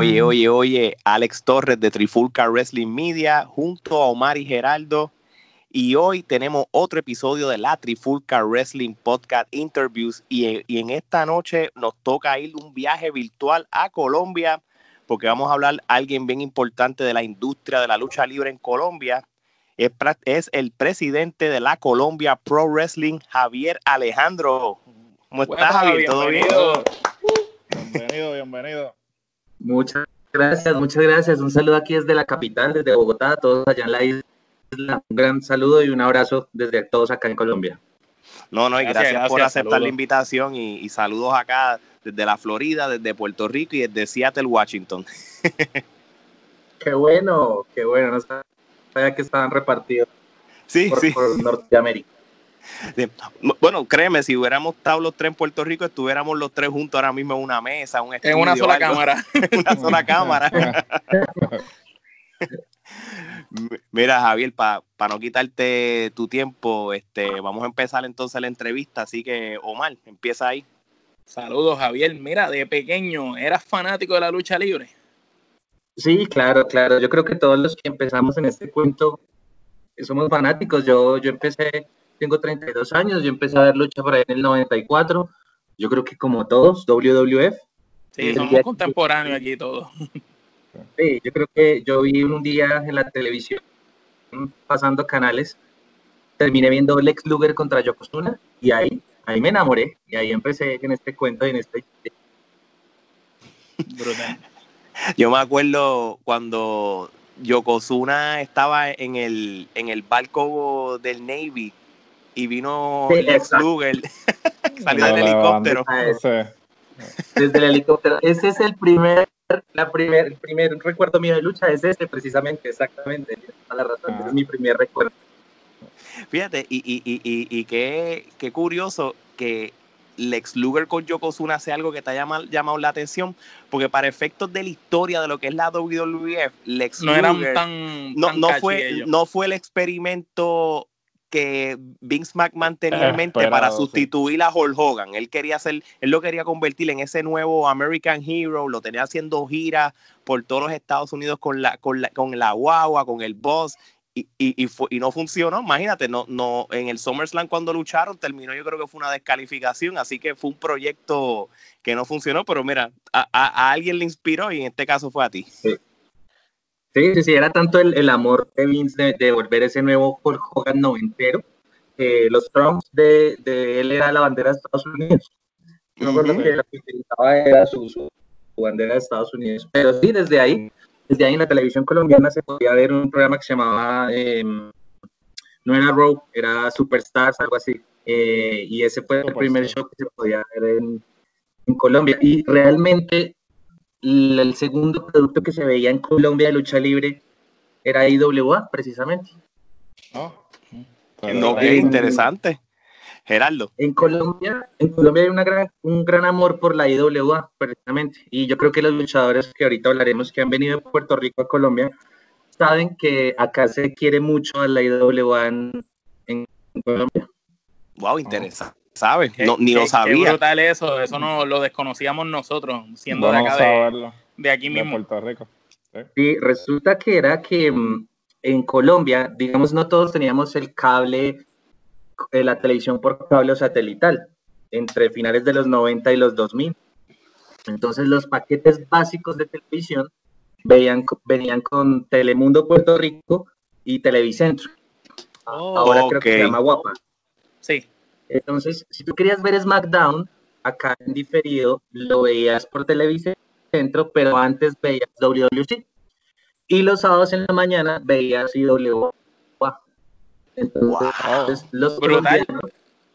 Oye, oye, oye, Alex Torres de Trifulca Wrestling Media junto a Omar y Geraldo. Y hoy tenemos otro episodio de la Trifulca Wrestling Podcast Interviews. Y, y en esta noche nos toca ir un viaje virtual a Colombia porque vamos a hablar a alguien bien importante de la industria de la lucha libre en Colombia. Es, es el presidente de la Colombia Pro Wrestling, Javier Alejandro. ¿Cómo estás, Javier? ¿Todo bien? Bienvenido, bienvenido. Muchas gracias, muchas gracias. Un saludo aquí desde la capital, desde Bogotá, a todos allá en la isla. Un gran saludo y un abrazo desde todos acá en Colombia. No, no, y gracias, por aceptar la invitación y, y, saludos acá desde la Florida, desde Puerto Rico y desde Seattle, Washington. qué bueno, qué bueno. No sabía que estaban repartidos sí, por, sí. por Norteamérica. Bueno, créeme, si hubiéramos estado los tres en Puerto Rico, estuviéramos los tres juntos ahora mismo en una mesa, un estudio, en una sola algo. cámara. en una sola cámara. Mira, Javier, para pa no quitarte tu tiempo, este, vamos a empezar entonces la entrevista. Así que, Omar, empieza ahí. Saludos, Javier. Mira, de pequeño, ¿eras fanático de la lucha libre? Sí, claro, claro. Yo creo que todos los que empezamos en este cuento somos fanáticos. Yo, yo empecé, tengo 32 años, yo empecé a ver lucha por ahí en el 94. Yo creo que como todos, WWF. Sí, somos contemporáneos aquí todos. Sí, yo creo que yo vi un día en la televisión pasando canales, terminé viendo Lex Luger contra Yokozuna y ahí, ahí me enamoré y ahí empecé en este cuento y en este... Brutal. Yo me acuerdo cuando Yokozuna estaba en el, en el barco del Navy y vino Sí. Luger, salió del No, helicóptero. Ah. Desde el helicóptero. Ese es el primer, la primer, el primer recuerdo mío de lucha, es ese precisamente, exactamente. La razón, es mi primer recuerdo. Fíjate, y, y, y, y, y qué, qué curioso que Lex Luger con Yokozuna hace algo que te ha llamado, llamado la atención, porque para efectos de la historia de lo que es la WWF, Lex No Luger eran tan. no, tan no fue, ellos. no fue el experimento que Vince McMahon tenía en mente Esperado, para sí. sustituir a Hulk Hogan. Él quería hacer, él lo quería convertir en ese nuevo American Hero, lo tenía haciendo giras por todos los Estados Unidos con la, con la, con la guagua, con el boss. Y, y, y, fue- y no funcionó, imagínate, no, no, en el SummerSlam cuando lucharon terminó, yo creo que fue una descalificación, así que fue un proyecto que no funcionó, pero mira, a, a- a alguien le inspiró y en este caso fue a ti. Sí, sí, sí, era tanto el, el amor de Vince de, de volver ese nuevo Hulk Hogan noventero, que los Trumps de, de él era la bandera de Estados Unidos. Yo me acuerdo que lo que utilizaba era su, su- bandera de Estados Unidos. Pero sí, desde ahí, desde ahí en la televisión colombiana se podía ver un programa que se llamaba, eh, no era Raw, era Superstars, algo así. Eh, y ese fue el primer show que se podía ver en, en Colombia. Y realmente el segundo producto que se veía en Colombia de lucha libre era IWA, precisamente. No, qué interesante. Gerardo. En Colombia, en Colombia hay una gran, un gran amor por la IWA, precisamente. Y yo creo que los luchadores que ahorita hablaremos que han venido de Puerto Rico a Colombia saben que acá se quiere mucho a la IWA en, en Colombia. Wow, interesante. ¿Sabes? Qué- No, ni qué- lo Qué sabía. brutal eso, eso no lo desconocíamos nosotros, siendo Bueno de acá de, saberlo, de aquí de mismo. Puerto Rico. Sí, resulta que era que mm, en Colombia, digamos, no todos teníamos el cable, eh, la televisión por cable o satelital, entre finales de los 90 y los 2000. Entonces los paquetes básicos de televisión veían, venían con Telemundo Puerto Rico y Televicentro. Ahora creo que se llama Guapa. Sí, Entonces, si tú querías ver SmackDown, acá en diferido, lo veías por Televicentro, pero antes veías WWC. Y los sábados en la mañana veías IWA. Entonces, los Brutal.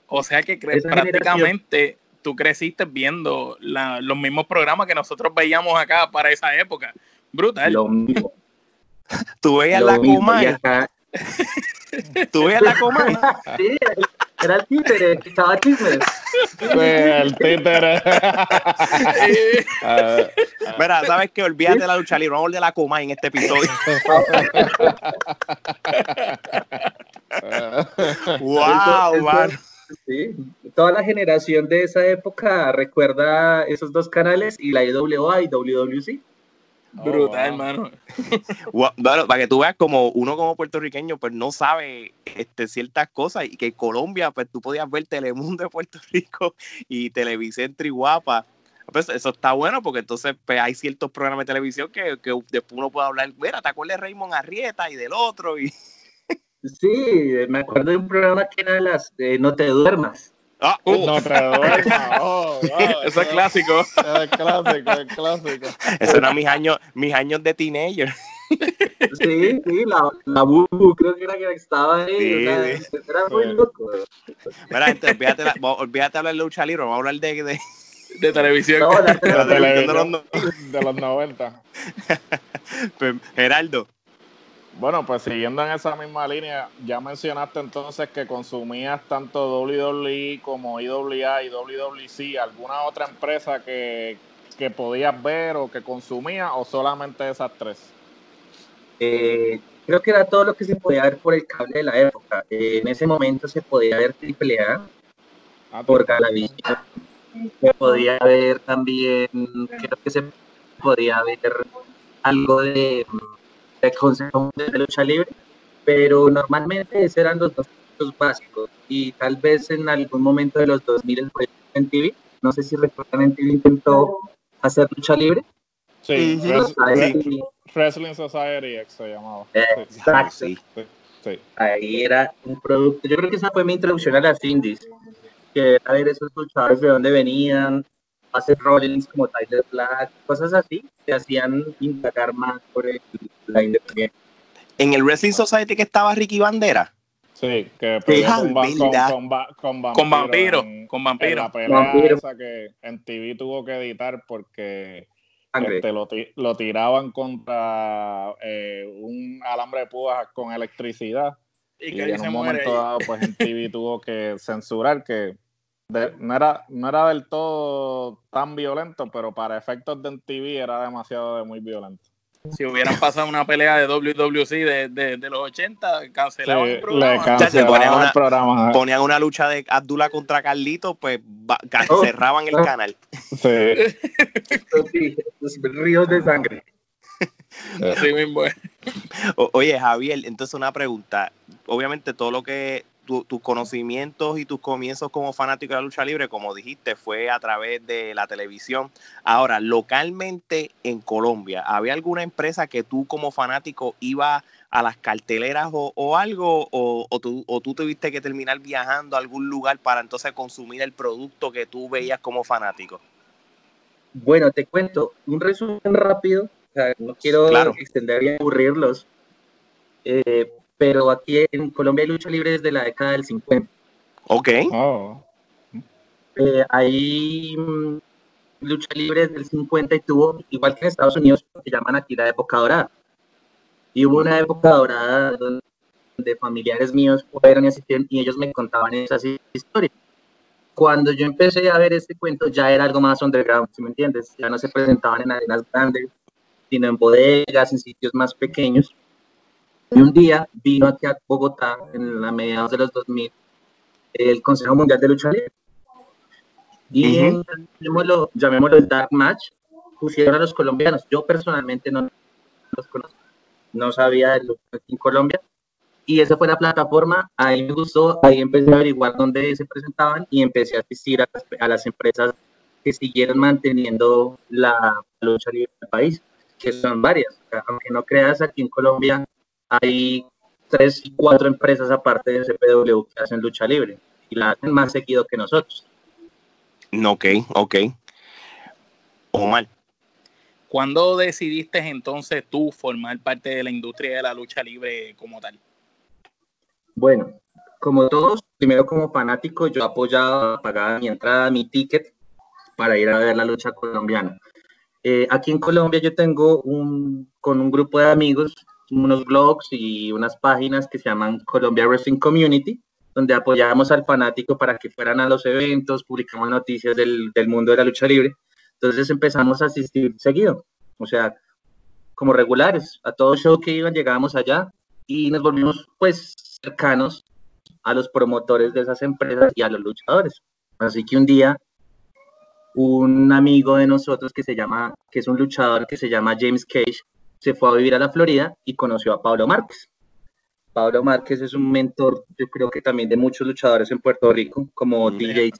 o sea que prácticamente tú creciste viendo la- los mismos programas que nosotros veíamos acá para esa época. Brutal. lo mismo. Tú veías lo la mismo. Comay. Tú veías la Comay. sí, era el títere que echaba chismes. Sí, el títere. Mira, ¿sabes qué? Olvídate de la lucha libre. Vamos a de la Comay en este episodio. wow, man. Sí, toda la generación de esa época recuerda esos dos canales y la IWA y WWC. Brutal, hermano. Bueno, para que tú veas como uno como puertorriqueño pues no sabe este, ciertas cosas y que en Colombia pues tú podías ver Telemundo de Puerto Rico y Televicentro y Guapa. Pues eso está bueno porque entonces pues, hay ciertos programas de televisión que, que después uno puede hablar, mira, ¿te acuerdas de Raymond Arrieta y del otro? Y... Sí, me acuerdo de un programa que era las de No te duermas. Ah, uh. No te duermas. Oh, eso es clásico. Es clásico, es clásico. Eso eran mis años, mis años de teenager. Sí, sí, la, la Bubu creo que era que estaba ahí. Sí, o sea, sí. Era muy loco. Mira, gente, olvídate, la- olvídate hablar de lucha libre, vamos a hablar de, de, De televisión. No, la- de la televisión de los De los 90. pues, Geraldo. Bueno, pues siguiendo en esa misma línea, ya mencionaste entonces que consumías tanto WWE como IWA y WWC, ¿alguna otra empresa que, que podías ver o que consumías o solamente esas tres? Eh, creo que era todo lo que se podía ver por el cable de la época. Eh, en ese momento se podía ver AAA Ah, por Galavisión. Se podía ver también, creo que se podía ver algo de, de Consejo de Lucha Libre, pero normalmente esos eran los dos puntos básicos. Y tal vez en algún momento de los 2000 fue en TV. No sé si recuerdan, en TV intentó hacer lucha libre. Sí, Ujú. Res- Ahí- Wrestling Society X se llamaba. Sí, Exacto. Sí. sí. ahí era un producto. Yo creo que esa fue mi introducción a las indies, que era ver esos luchadores de dónde venían, hacer Rollins como Tyler Black, cosas así, que hacían indagar más por el- la independencia. En el Wrestling Society que estaba Ricky Bandera. Sí, que peleó Ah, con, va- con, con, va- con vampiro. Con vampiro. en- Con en vampiro. la pelea Vampiro. esa que en TV tuvo que editar porque este, lo, lo tiraban contra eh, un alambre de púas con electricidad Y y que en un momento ahí. dado pues en TV tuvo que censurar que de- no, era, no era del todo tan violento, pero para efectos de en TV era demasiado de muy violento. Si hubieran pasado una pelea de WWC de, de, de los 80, cancelaban Sí, el programa. ponían una- el programa. Ponían una lucha de Abdullah contra Carlito, pues Oh. cerraban el canal. Sí. Los ríos de sangre. Así mismo oye, Javier, entonces una pregunta. Obviamente todo lo que tu- tus conocimientos y tus comienzos como fanático de la lucha libre, como dijiste, fue a través de la televisión. Ahora, localmente en Colombia, ¿había alguna empresa que tú como fanático iba a las carteleras o, o algo? O, o tú, ¿O tú tuviste que terminar viajando a algún lugar para entonces consumir el producto que tú veías como fanático? Bueno, te cuento un resumen rápido. o sea, no quiero Claro. extender y aburrirlos. eh, pero aquí en Colombia hay lucha libre desde la década del 50. Ok. Oh. Eh, hay mm, lucha libre desde el 50 y tuvo, igual que en Estados Unidos, lo que llaman aquí la época dorada. Y hubo una época dorada donde familiares míos fueron y asistieron y ellos me contaban esas historias. Cuando yo empecé a ver este cuento ya era algo más underground, ¿sí me entiendes? Ya no se presentaban en arenas grandes, sino en bodegas, en sitios más pequeños. Y un día vino aquí a Bogotá, en la mediados de los 2000, el Consejo Mundial de Lucha Libre. Y Ujú. en, llamémoslo, llamémoslo el Dark Match, pusieron a los colombianos. Yo personalmente no los conozco, no sabía de lucha aquí en Colombia. Y esa fue la plataforma, ahí me gustó, ahí empecé a averiguar dónde se presentaban y empecé a asistir a las, a las empresas que siguieron manteniendo la lucha libre del país, que son varias. O sea, aunque no creas, aquí en Colombia hay tres, cuatro empresas aparte de CPW que hacen lucha libre y la hacen más seguido que nosotros. Ok, ok. Omar. ¿Cuándo decidiste entonces tú formar parte de la industria de la lucha libre como tal? Bueno, como todos, primero como fanático, yo apoyaba, pagaba mi entrada, mi ticket para ir a ver la lucha colombiana. Eh, aquí en Colombia yo tengo un, con un grupo de amigos, unos blogs y unas páginas que se llaman Colombia Wrestling Community, donde apoyábamos al fanático para que fueran a los eventos, publicamos noticias del, del mundo de la lucha libre. Entonces empezamos a asistir seguido, o sea, como regulares, a todo show que iban llegábamos allá y nos volvimos pues cercanos a los promotores de esas empresas y a los luchadores. Así que un día un amigo de nosotros que se llama, que es un luchador que se llama James Cage, se fue a vivir a la Florida y conoció a Pablo Márquez. Pablo Márquez es un mentor, yo creo que también de muchos luchadores en Puerto Rico, como DJ.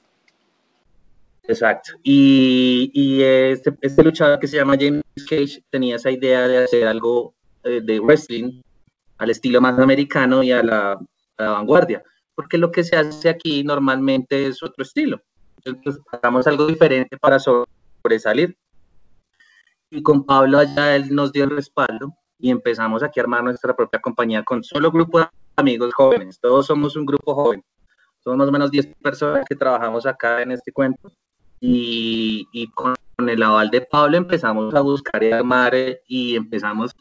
Exacto. Y, y este, este, luchador que se llama James Cage tenía esa idea de hacer algo eh, de wrestling al estilo más americano y a la, a la vanguardia, porque lo que se hace aquí normalmente es otro estilo entonces hagamos algo diferente para sobresalir. Y con Pablo allá él nos dio el respaldo y empezamos aquí a armar nuestra propia compañía con solo grupo de amigos jóvenes. Todos somos un grupo joven. Somos más o menos 10 personas que trabajamos acá en este cuento. Y, y con el aval de Pablo empezamos a buscar y armar eh, y empezamos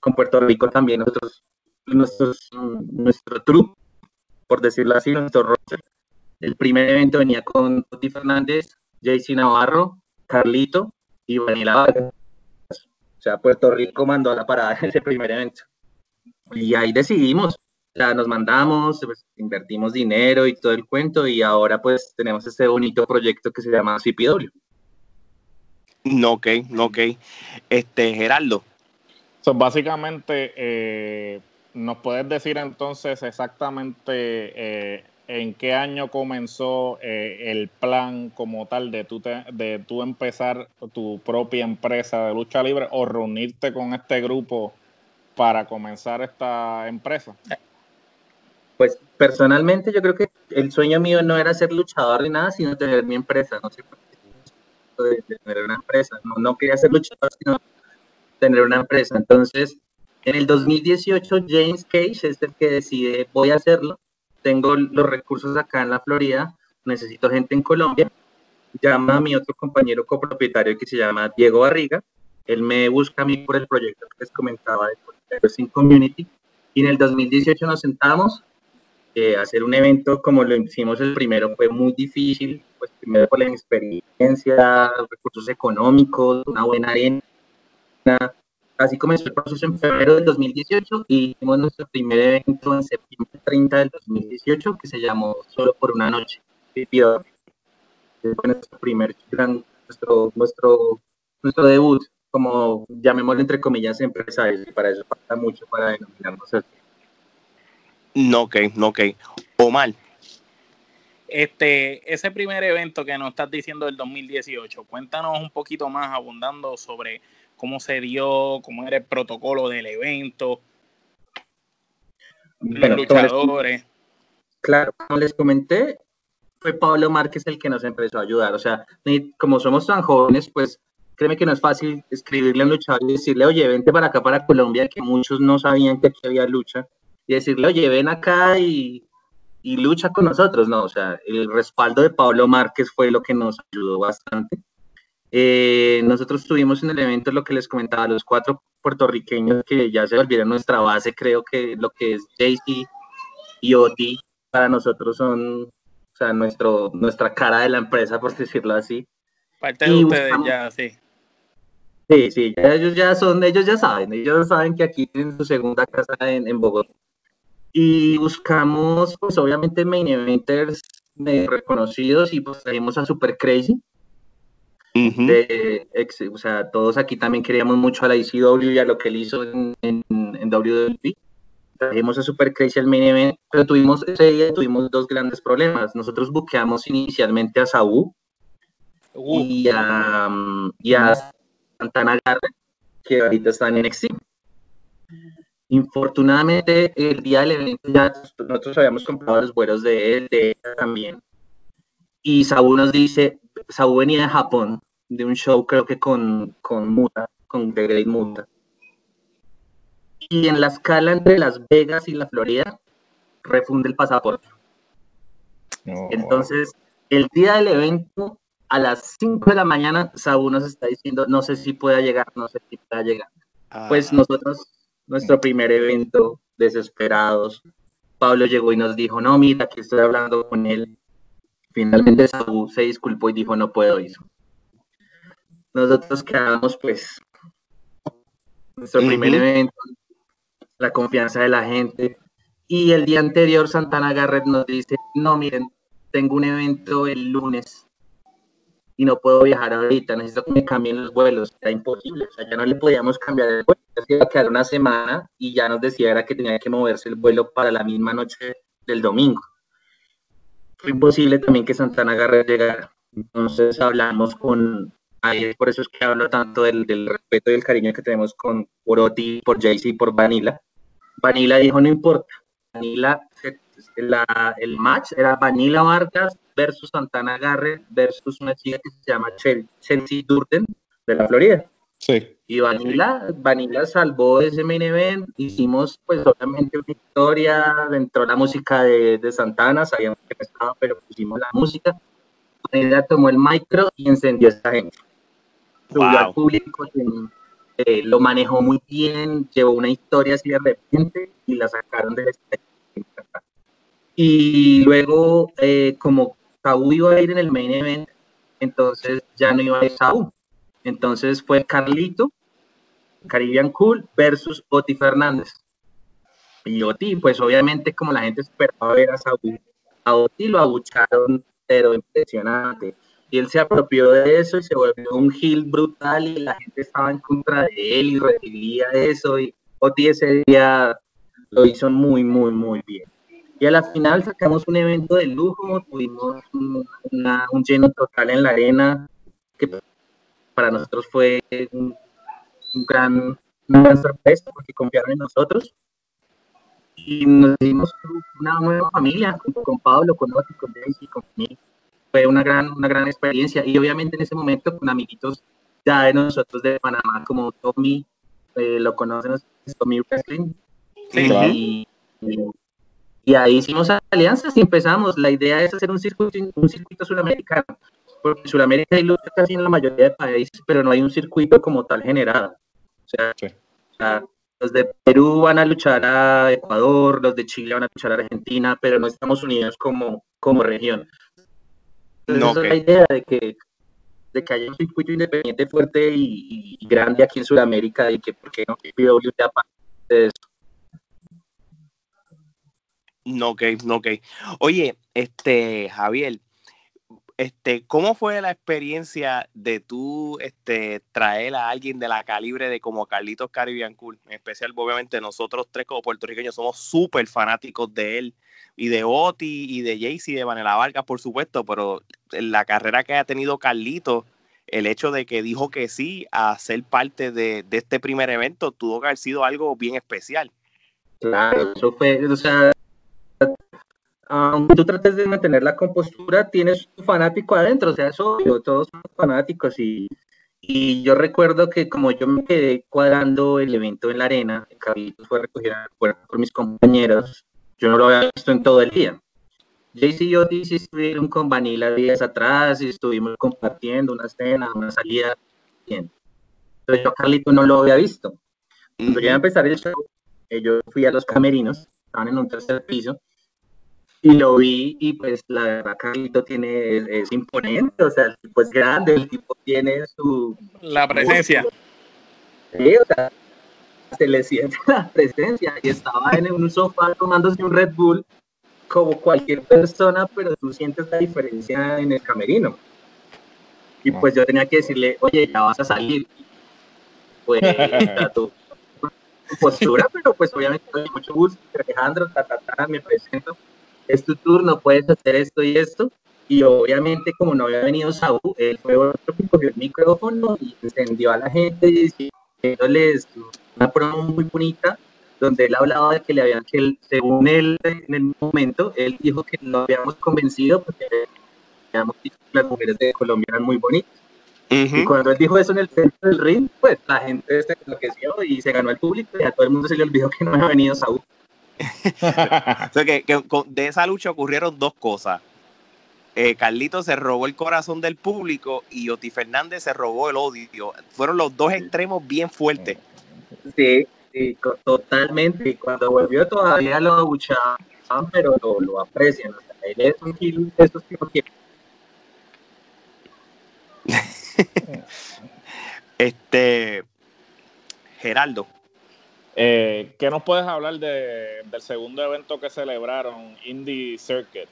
con Puerto Rico también nosotros, nuestros, nuestro truco, por decirlo así, nuestro roster el primer evento venía con Tuti Fernández, JC Navarro, Carlito y Vanilla Vargas. O sea, Puerto Rico mandó a la parada en ese primer evento. Y ahí decidimos, o sea, nos mandamos, pues, invertimos dinero y todo el cuento y ahora pues tenemos este bonito proyecto que se llama CPW. No, ok, no, ok. Este, Geraldo. So, básicamente, eh, ¿nos puedes decir entonces exactamente eh, en qué año comenzó eh, el plan como tal de tú, de tú empezar tu propia empresa de lucha libre o reunirte con este grupo para comenzar esta empresa? Pues personalmente yo creo que el sueño mío no era ser luchador ni nada, sino tener mi empresa, no sé de, tener una empresa, no, no quería ser luchador, sino tener una empresa. Entonces, en el 2018 James Cage es el que decide voy a hacerlo tengo los recursos acá en la Florida, necesito gente en Colombia, llama a mi otro compañero copropietario que se llama Diego Barriga, él me busca a mí por el proyecto que les comentaba de Sin Community, y en el 2018 nos sentamos, eh, hacer un evento como lo hicimos el primero fue muy difícil, pues primero por la inexperiencia, recursos económicos, una buena arena, Así comenzó el proceso en febrero del 2018 y hicimos nuestro primer evento en septiembre 30 del 2018 que se llamó Solo por una noche. Fue nuestro primer gran, nuestro, nuestro, nuestro debut como, llamémoslo entre comillas, empresarios. Y para eso falta mucho para denominarnos así. No, ok, no, ok. Omar. Este, ese primer evento que nos estás diciendo del 2018, cuéntanos un poquito más abundando sobre cómo se dio, cómo era el protocolo del evento, los luchadores. claro, como les comenté, fue Pablo Márquez el que nos empezó a ayudar. O sea, como somos tan jóvenes, pues créeme que no es fácil escribirle a un luchador y decirle, oye, vente para acá, para Colombia, que muchos no sabían que aquí había lucha, y decirle, oye, ven acá y, y lucha con nosotros. No, o sea, el respaldo de Pablo Márquez fue lo que nos ayudó bastante. Eh, nosotros tuvimos en el evento lo que les comentaba, los cuatro puertorriqueños que ya se volvieron nuestra base, creo que lo que es JC y Oti para nosotros son, o sea, nuestro, nuestra cara de la empresa, por decirlo así. Parte de ustedes ya, sí. Sí, sí, ellos ya son, ellos ya saben, ellos saben que aquí tienen su segunda casa en, en Bogotá. Y buscamos, pues obviamente, main eventers reconocidos y pues trajimos a Super Crazy, o sea, todos aquí también queríamos mucho a la ICW y a lo que él hizo en, en, en WWE. Trajimos a Super Crazy al main event, pero tuvimos, ese día tuvimos dos grandes problemas. Nosotros buqueamos inicialmente a Saúl uh. y, a, y a Santana Garra, que ahorita están en NXT. Infortunadamente, el día del evento ya nosotros habíamos comprado los vuelos de él, de ella también. Y Saúl nos dice, Saúl venía de Japón, de un show creo que con, con Muta, con The Great Muta. Y en la escala entre Las Vegas y la Florida, refunde el pasaporte. Entonces, el día del evento, a las 5 de la mañana, Saúl nos está diciendo, no sé si pueda llegar, no sé si pueda llegar. Pues ah. nosotros, nuestro primer evento, desesperados, Pablo llegó y nos dijo, no, mira, aquí estoy hablando con él, Finalmente Saúl se disculpó y dijo no puedo ir. Nosotros quedamos pues nuestro primer evento, la confianza de la gente. Y el día anterior Santana Garrett nos dice, no miren, tengo un evento el lunes y no puedo viajar ahorita, necesito que me cambien los vuelos. Era imposible, o sea, ya no le podíamos cambiar el vuelo, iba a quedar una semana y ya nos decía era que tenía que moverse el vuelo para la misma noche del domingo. Fue imposible también que Santana Garre llegara. Entonces hablamos con, ahí por eso es que hablo tanto del, respeto y el cariño que tenemos con por Oti, por y por Vanilla. Vanilla dijo, no importa, Vanilla, la, el match era Vanilla Vargas versus Santana Garrett versus una chica que se llama Chelsea Durden de la Florida. Sí. Y Vanilla, Vanilla salvó ese main event. Hicimos, pues, obviamente, una historia. Entró la música de, de Santana, sabíamos que no estaba, pero pusimos la música. Vanilla tomó el micro y encendió a esta gente. Subió Wow. al público, eh, lo manejó muy bien, llevó una historia así de repente y la sacaron del. Y luego, eh, como Saúl iba a ir en el main event, entonces ya no iba a ir Saúl. Entonces fue Carlito, Caribbean Cool versus Oti Fernández. Y Oti, pues obviamente como la gente esperaba ver a Saúl, a Oti lo abucharon, pero impresionante. Y él se apropió de eso y se volvió un heel brutal y la gente estaba en contra de él y recibía eso. Y Oti ese día lo hizo muy, muy, muy bien. Y a la final sacamos un evento de lujo, tuvimos un lleno total en la arena, que para nosotros fue un, un gran, una gran sorpresa porque confiaron en nosotros. Y nos hicimos una nueva familia, junto con Pablo, con Oti, con Daisy, con mí. Fue una gran, una gran experiencia. Y obviamente en ese momento con amiguitos ya de nosotros de Panamá, como Tommy, eh, lo conocen, es Tommy Wrestling. Sí, claro. y, y, y ahí hicimos alianzas y empezamos. La idea es hacer un circuito, un circuito sudamericano, porque en Sudamérica hay lucha casi en la mayoría de países, pero no hay un circuito como tal generado. O sea, Sí. o sea, los de Perú van a luchar a Ecuador, los de Chile van a luchar a Argentina, pero no estamos unidos como, como región. Entonces, No, esa es la idea de que, de que haya un circuito independiente fuerte y, y grande aquí en Sudamérica y que, ¿por qué no? PW sea parte de eso. No, ok, no, ok. Oye, este, Javier, este, ¿cómo fue la experiencia de tú este, traer a alguien de la calibre de como Carlitos Caribbean Cool? En especial, obviamente, nosotros tres como puertorriqueños somos súper fanáticos de él y de Oti y de Jaycee y de Vanela Vargas, por supuesto, pero la carrera que ha tenido Carlitos, el hecho de que dijo que sí a ser parte de, de este primer evento tuvo que haber sido algo bien especial. Claro, eso fue, o sea, aunque tú trates de mantener la compostura, tienes un fanático adentro, o sea, es obvio, todos somos fanáticos y, y yo recuerdo que como yo me quedé cuadrando el evento en la arena, el Carlitos fue recogido por, mis compañeros, yo no lo había visto en todo el día. Jaycee y Otis sí estuvieron con Vanilla días atrás y estuvimos compartiendo una cena, una salida, bien. Pero yo Carlito no lo había visto. Cuando ya iba a empezar el show, eh, yo fui a los camerinos, estaban en un tercer piso, y lo vi, y pues la verdad, Carlito tiene, es, es imponente, o sea, el tipo es grande, el tipo tiene su... La presencia. Sí, o sea, se le siente la presencia, y estaba en un sofá tomándose un Red Bull, como cualquier persona, pero tú sientes la diferencia en el camerino. Y pues yo tenía que decirle, oye, ya vas a salir. Pues, tu postura, pero pues obviamente con mucho gusto, Alejandro, ta, ta, ta, me presento, es tu turno, puedes hacer esto y esto. Y obviamente, como no había venido Saúl, él fue otro que cogió el micrófono y encendió a la gente diciéndoles una promo muy bonita, donde él hablaba de que le habían, que él, según él, en el momento, él dijo que lo habíamos convencido porque habíamos dicho que las mujeres de Colombia eran muy bonitas. Ujú. Y cuando él dijo eso en el centro del ring, pues la gente se enloqueció y se ganó el público y a todo el mundo se le olvidó que no había venido Saúl. O sea, que, de esa lucha ocurrieron dos cosas. Eh, Carlito se robó el corazón del público y Oti Fernández se robó el odio. Fueron los dos extremos bien fuertes. Sí, sí, totalmente. Y cuando volvió todavía lo abuchaban, pero lo, lo aprecian. O sea, él es un kilo de esos que Este, Geraldo, Eh, ¿Qué nos puedes hablar de, del segundo evento que celebraron, Indie Circuit?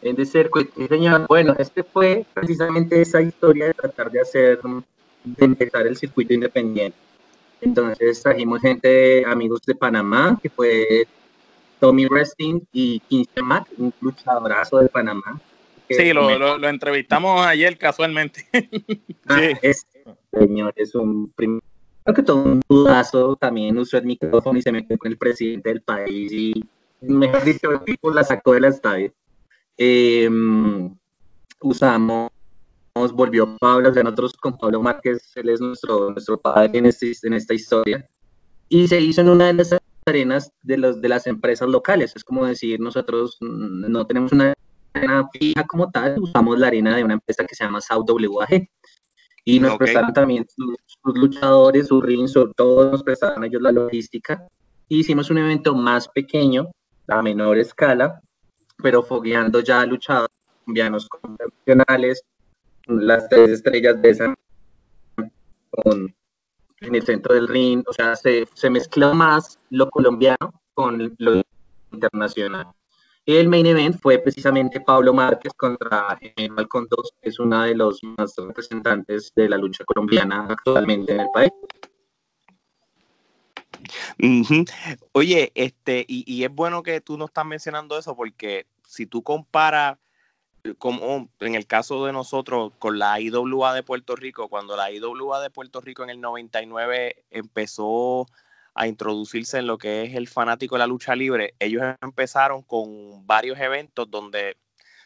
The Circuit, señor. Bueno, este fue precisamente esa historia de tratar de hacer, de empezar el circuito independiente. Entonces trajimos gente, amigos de Panamá, que fue Tommy Resting y 15 Mac, un luchadorazo de Panamá. Sí, lo, lo, entrevistamos ayer casualmente. Ah, sí. señor, es un primer que todo un dudazo también usó el micrófono y se metió con el presidente del país y mejor dicho, el tipo la sacó del estadio. Em, usamos, volvió Pablo, o sea, nosotros con Pablo Márquez, él es nuestro, nuestro padre en, este, en esta historia, y se hizo en una de las arenas de, los, de las empresas locales, es como decir, nosotros no tenemos una arena fija como tal, usamos la arena de una empresa que se llama South WAG, y nos prestaron también sus, luchadores, sus rings, todos nos prestaron ellos la logística. hicimos un evento más pequeño, a menor escala, pero fogueando ya luchadores colombianos convencionales, las tres estrellas de esa con, en el centro del ring, o sea, se, se mezcló más lo colombiano con lo internacional. El main event fue precisamente Pablo Márquez contra General Condos, que es uno de los más representantes de la lucha colombiana actualmente en el país. Oye, este, y, es bueno que tú no estás mencionando eso porque si tú comparas, como en el caso de nosotros, con la IWA de Puerto Rico, cuando la IWA de Puerto Rico en el 99 empezó a introducirse en lo que es el fanático de la lucha libre, ellos empezaron con varios eventos donde,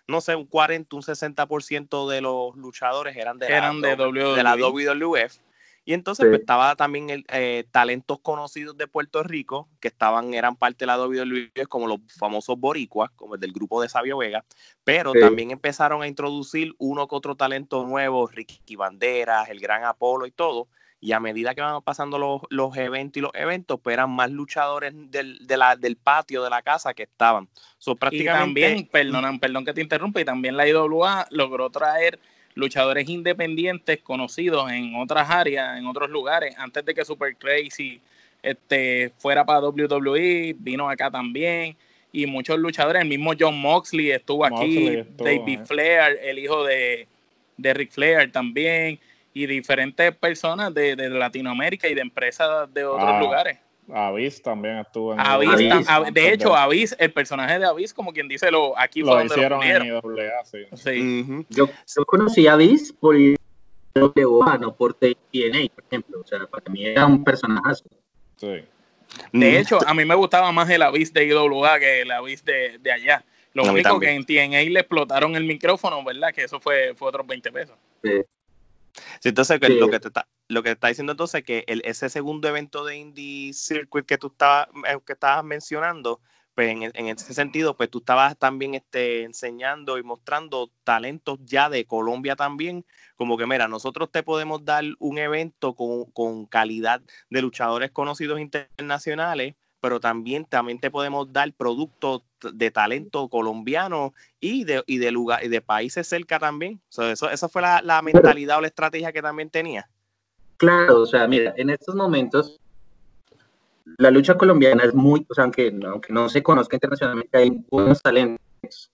no sé, un 40, un 60% de los luchadores eran de, eran la, de, la WWF. Y entonces pues, estaba también el, eh, talentos conocidos de Puerto Rico que estaban, eran parte de la WWF, como los famosos boricuas, como el del grupo de Sabio Vega, pero también empezaron a introducir uno que otro talento nuevo, Ricky Banderas, el Gran Apolo y todo, y a medida que van pasando los, los eventos y los eventos, pues eran más luchadores del, de la, del patio de la casa que estaban. prácticamente... Y también, perdón, perdón que te interrumpa, y también la IWA logró traer luchadores independientes conocidos en otras áreas, en otros lugares, antes de que Super Crazy este, fuera para WWE, vino acá también, y muchos luchadores, el mismo John Moxley estuvo aquí, David Flair, el hijo de, de Rick Flair también, y diferentes personas de, de Latinoamérica y de empresas de otros ah, lugares. Avis también estuvo en Avis, de hecho, Avis, el personaje de Avis, como quien dice, lo aquí lo fue hicieron lo en IWA, sí. sí. yo, yo, conocí a Avis por IWA, no por TNA, por ejemplo. O sea, para mí era un personaje. Sí. De hecho, a mí me gustaba más el Avis de IWA que el Avis de, de allá. Lo único que en TNA le explotaron el micrófono, ¿verdad? Que eso fue, fue otros 20 pesos. Sí entonces, lo, que te está, lo que está diciendo entonces es que el, ese segundo evento de Indie Circuit que tú estabas, eh, que estabas mencionando, pues en, en, ese sentido, pues tú estabas también este, enseñando y mostrando talentos ya de Colombia también, como que mira, nosotros te podemos dar un evento con, con calidad de luchadores conocidos internacionales, pero también, también te podemos dar productos de talento colombiano y de, y de, lugar, y de países cerca también. eso, esa fue la, la, mentalidad o la estrategia que también tenía. Claro, o sea, mira, en estos momentos la lucha colombiana es muy, o sea, aunque, aunque no se conozca internacionalmente, hay buenos talentos.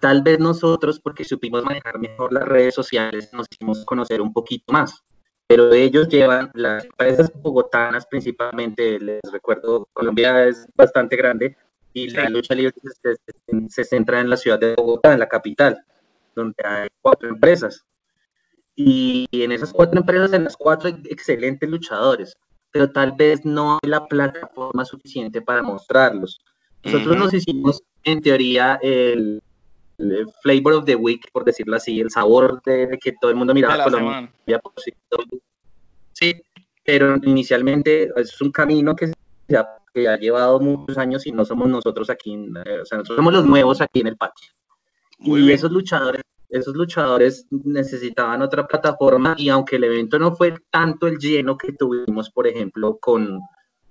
Tal vez nosotros, porque supimos manejar mejor las redes sociales, nos hicimos conocer un poquito más pero ellos llevan las empresas bogotanas principalmente, les recuerdo, Colombia es bastante grande y la lucha libre se, centra en la ciudad de Bogotá, en la capital, donde hay cuatro empresas. Y en esas cuatro empresas, en las cuatro hay excelentes luchadores, pero tal vez no hay la plataforma suficiente para mostrarlos. Nosotros nos hicimos, en teoría, el, flavor of the week, por decirlo así, el sabor de, que todo el mundo miraba Colombia. Sí, pero inicialmente es un camino que, que ha llevado muchos años y no somos nosotros aquí, eh, o sea, nosotros somos los nuevos aquí en el patio. y esos luchadores, esos luchadores necesitaban otra plataforma y aunque el evento no fue tanto el lleno que tuvimos, por ejemplo, con,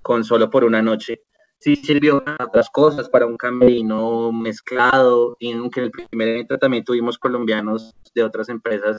con solo por una noche, sí sirvió para otras cosas, para un camerino mezclado, y aunque en el primer evento también tuvimos colombianos de otras empresas,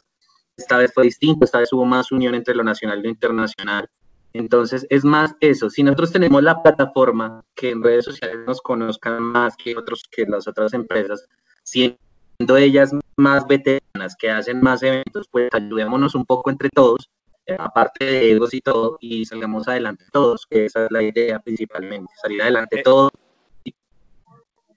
esta vez fue distinto, esta vez hubo más unión entre lo nacional y lo internacional. Entonces, es más eso, si nosotros tenemos la plataforma que en redes sociales nos conozcan más que otros que las otras empresas, si siendo ellas más veteranas, que hacen más eventos, pues ayudémonos un poco entre todos, aparte de egos y todo, y salgamos adelante todos, que esa es la idea principalmente, salir adelante eh, todos.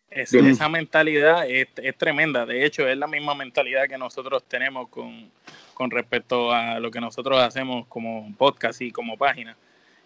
esa mentalidad es, tremenda, de hecho es la misma mentalidad que nosotros tenemos con, con respecto a lo que nosotros hacemos como podcast y como página.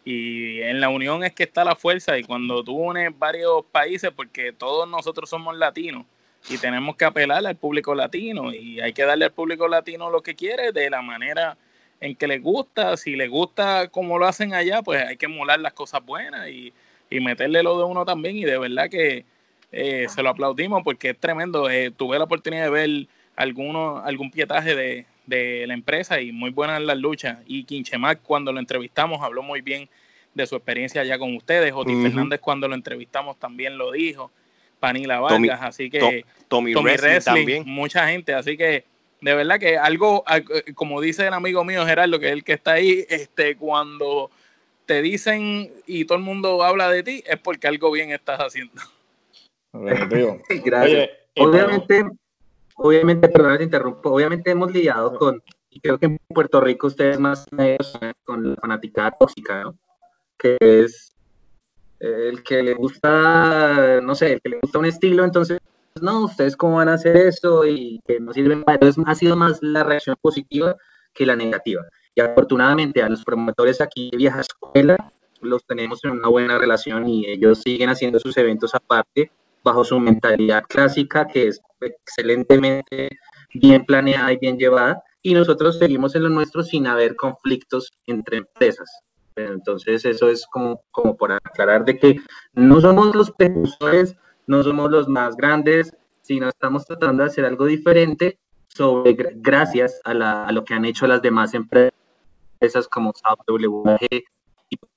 Y en la unión es que está la fuerza y cuando tú unes varios países, porque todos nosotros somos latinos y tenemos que apelar al público latino y hay que darle al público latino lo que quiere de la manera en que les gusta. Si les gusta como lo hacen allá, pues hay que emular las cosas buenas y, meterle lo de uno también. Y de verdad que eh, se lo aplaudimos porque es tremendo. Eh, tuve la oportunidad de ver alguno, algún pietaje de, de la empresa y muy buena en las luchas. Y Quinchemac, cuando lo entrevistamos, habló muy bien de su experiencia allá con ustedes. Oti Fernández, cuando lo entrevistamos, también lo dijo. Panila Vargas, así que Tommy, Tommy también. mucha gente, así que de verdad que algo, como dice el amigo mío Gerardo, que es el que está ahí, este, cuando te dicen y todo el mundo habla de ti, es porque algo bien estás haciendo. Gracias. Obviamente, obviamente, perdón, te interrumpo, obviamente hemos lidiado con, y creo que en Puerto Rico ustedes más con la fanática tóxica, ¿no? Que es el que le gusta, no sé, el que le gusta un estilo, entonces, no, ustedes cómo van a hacer eso y que no sirven para Entonces, ha sido más la reacción positiva que la negativa. Y afortunadamente a los promotores aquí de Vieja Escuela los tenemos en una buena relación y ellos siguen haciendo sus eventos aparte bajo su mentalidad clásica, que es excelentemente bien planeada y bien llevada, y nosotros seguimos en lo nuestro sin haber conflictos entre empresas. Entonces eso es como, como por aclarar de que no somos los precursores, no somos los más grandes, sino estamos tratando de hacer algo diferente sobre gracias a, la, lo que han hecho las demás empresas como WG,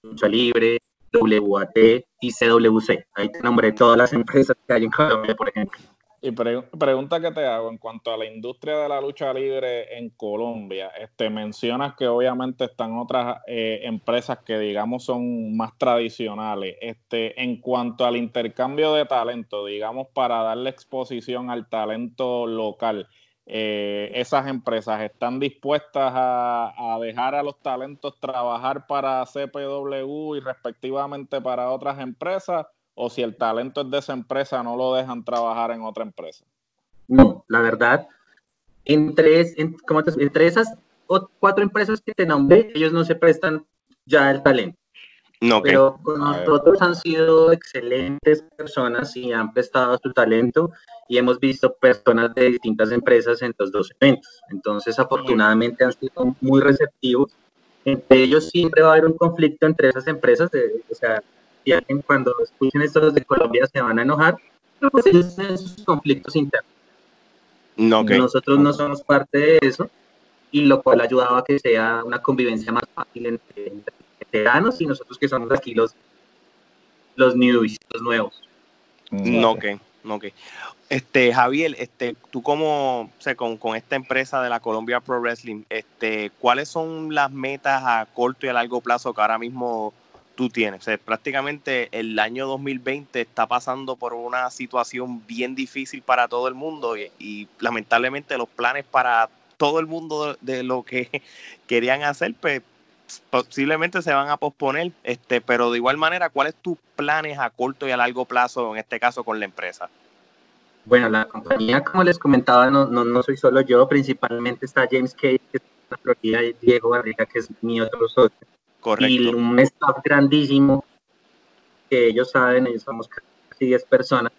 Lucha Libre, WAT y CWC. Ahí te nombré todas las empresas que hay en Colombia, por ejemplo. Y pregunta que te hago en cuanto a la industria de la lucha libre en Colombia, este, mencionas que obviamente están otras eh, empresas que digamos son más tradicionales. Este, en cuanto al intercambio de talento, digamos para darle exposición al talento local, eh, esas empresas están dispuestas a, a, dejar a los talentos trabajar para CPW y respectivamente para otras empresas o si el talento es de esa empresa, no lo dejan trabajar en otra empresa? No, la verdad, entre, entre esas cuatro empresas que te nombré, ellos no se prestan ya el talento. No, Pero con nosotros han sido excelentes personas y han prestado su talento y hemos visto personas de distintas empresas en los dos eventos. Entonces, afortunadamente han sido muy receptivos. Entre ellos siempre va a haber un conflicto entre esas empresas, de, o sea, y alguien cuando escuchen estos de Colombia se van a enojar, pero pues ellos tienen sus conflictos internos. No, Nosotros no somos parte de eso y lo cual ha ayudado a que sea una convivencia más fácil entre, veteranos y nosotros que somos aquí los, los newbies, los nuevos. No, ok, ok. Este, Javier, este, tú como, o sea, con, con, esta empresa de la Colombia Pro Wrestling, este, ¿cuáles son las metas a corto y a largo plazo que ahora mismo tú tienes. prácticamente el año 2020 está pasando por una situación bien difícil para todo el mundo y, lamentablemente los planes para todo el mundo de, lo que querían hacer, pues posiblemente se van a posponer, este, pero de igual manera, ¿cuáles tus planes a corto y a largo plazo, en este caso con la empresa? Bueno, la compañía, como les comentaba, no, no, soy solo yo, principalmente está James Cage, que es la Florida, y Diego Barriga, que es mi otro socio y un staff grandísimo que ellos saben, ellos somos casi 10 personas.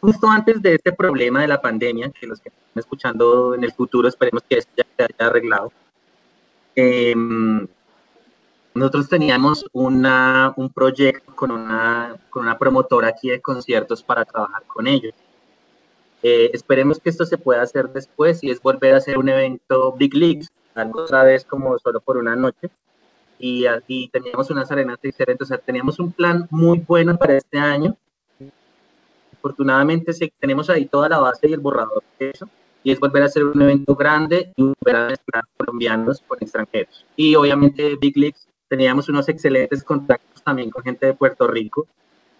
Justo antes de este problema de la pandemia, que los que están escuchando en el futuro esperemos que esto ya se haya arreglado, em, nosotros teníamos una, un proyecto con una, con una promotora aquí de conciertos para trabajar con ellos. Eh, esperemos que esto se pueda hacer después y es volver a hacer un evento Big Leagues, algo otra vez como solo por una noche, y, y teníamos unas arenas diferentes, o sea, teníamos un plan muy bueno para este año. Afortunadamente tenemos ahí toda la base y el borrador de eso, y es volver a hacer un evento grande y volver a mezclar colombianos con extranjeros. Y obviamente Big Leagues, teníamos unos excelentes contactos también con gente de Puerto Rico,